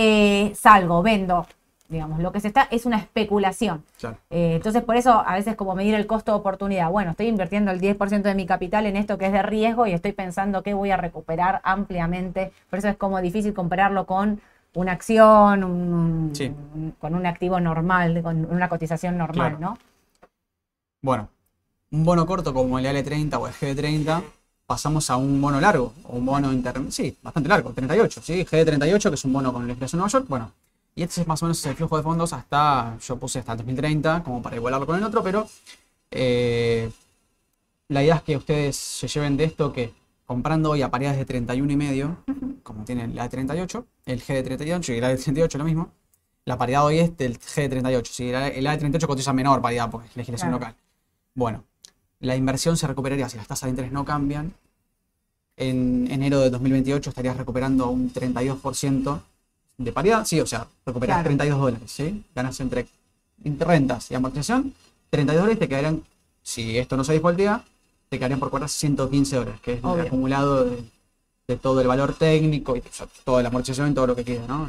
eh, salgo, vendo, digamos, lo que se está es una especulación. Claro. Eh, entonces, por eso a veces como medir el costo de oportunidad. Bueno, estoy invirtiendo el 10% de mi capital en esto que es de riesgo y estoy pensando que voy a recuperar ampliamente. Por eso es como difícil compararlo con una acción, un- Sí. un- con un activo normal, con una cotización normal, Claro. ¿no? Bueno, un bono corto como el L30 o el GD30, pasamos a un bono largo, o un bono intermedio, sí, bastante largo, 38, ¿sí? GD38, que es un bono con la inflación de Nueva York, bueno, y este es más o menos el flujo de fondos hasta, yo puse hasta el 2030, como para igualarlo con el otro, pero eh, la idea es que ustedes se lleven de esto que comprando hoy a paridades de 31 y medio, como tiene la de 38, el GD38 y el A38 lo mismo, la paridad hoy es del GD38, ¿sí? el el A38 cotiza menor paridad porque es legislación Claro. local. Bueno, la inversión se recuperaría si las tasas de interés no cambian. En enero de 2028 estarías recuperando un 32% de paridad. Sí, o sea, recuperas Claro. 32 dólares, ¿sí? Ganas entre, rentas y amortización, 32 dólares te quedarían, si esto no se defaultea, te quedarían por cobrar 115 dólares, que es Obvio. el acumulado de, de todo el valor técnico y o sea, toda la amortización y todo lo que queda, ¿no?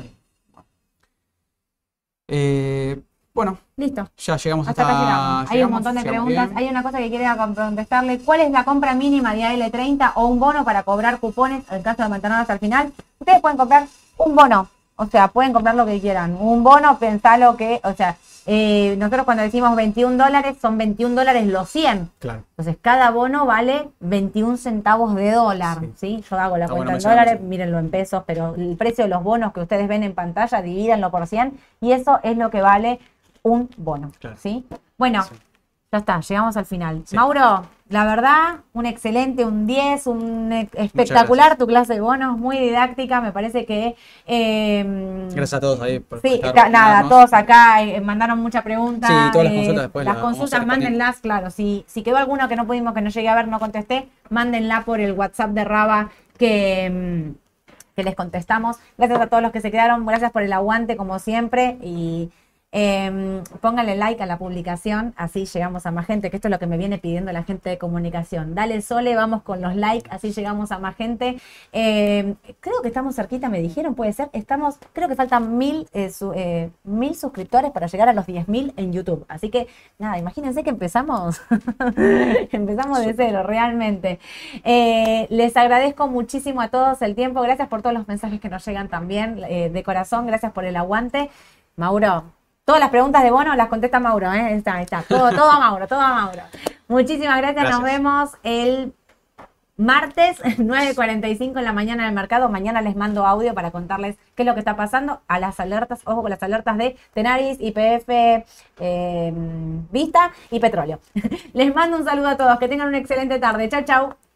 Eh, bueno. Listo. ya llegamos Hasta hasta. acá llegamos. Hay un montón de preguntas. bien. Hay una cosa que quiero contestarle. ¿Cuál es la compra mínima de AL30 o un bono para cobrar cupones en caso de mantenerlo hasta el final? Ustedes pueden comprar un bono. O sea, pueden comprar lo que quieran. Un bono, pensalo que, o sea, eh, nosotros cuando decimos 21 dólares, son 21 dólares los 100. Claro. Entonces, cada bono vale 21 centavos de dólar, Sí. ¿sí? Yo hago la Está cuenta bueno en dólares, sí. mírenlo en pesos, pero el precio de los bonos que ustedes ven en pantalla, divídanlo por 100 y eso es lo que vale un bono, Claro. ¿sí? Bueno, Sí. ya está, llegamos al final. Sí. Mauro, la verdad, un excelente, un 10, un e- espectacular tu clase de bonos, muy didáctica, me parece que... eh, Gracias a todos ahí por Sí, estar- nada, mirarnos. todos acá eh, mandaron muchas preguntas. Sí, todas las eh, consultas después Las a consultas, mándenlas, claro. Si, si quedó alguno que no pudimos, que no llegué a ver, no contesté, mándenla por el WhatsApp de Raba que, mm, que les contestamos. Gracias a todos los que se quedaron, gracias por el aguante, como siempre. Y eh, pónganle like a la publicación, así llegamos a más gente, que esto es lo que me viene pidiendo la gente de comunicación. Dale Sole, vamos con los likes, así llegamos a más gente. Eh, creo que estamos cerquita, me dijeron, puede ser. Estamos, creo que faltan mil, eh, eh, suscriptores para llegar a los 10.000 en YouTube. Así que, nada, imagínense que empezamos, empezamos de cero, realmente. Eh, les agradezco muchísimo a todos el tiempo, gracias por todos los mensajes que nos llegan también, de corazón, gracias por el aguante. Mauro, todas las preguntas de bono las contesta Mauro, ¿eh? Está, está, todo, todo a Mauro, todo a Mauro. Muchísimas gracias, nos vemos el Martes 9.45 en la mañana del mercado. Mañana les mando audio para contarles qué es lo que está pasando. A las alertas, ojo con las alertas de Tenaris, IPF, eh, Vista y Petróleo. les mando un saludo a todos. Que tengan una excelente tarde. Chau, chau.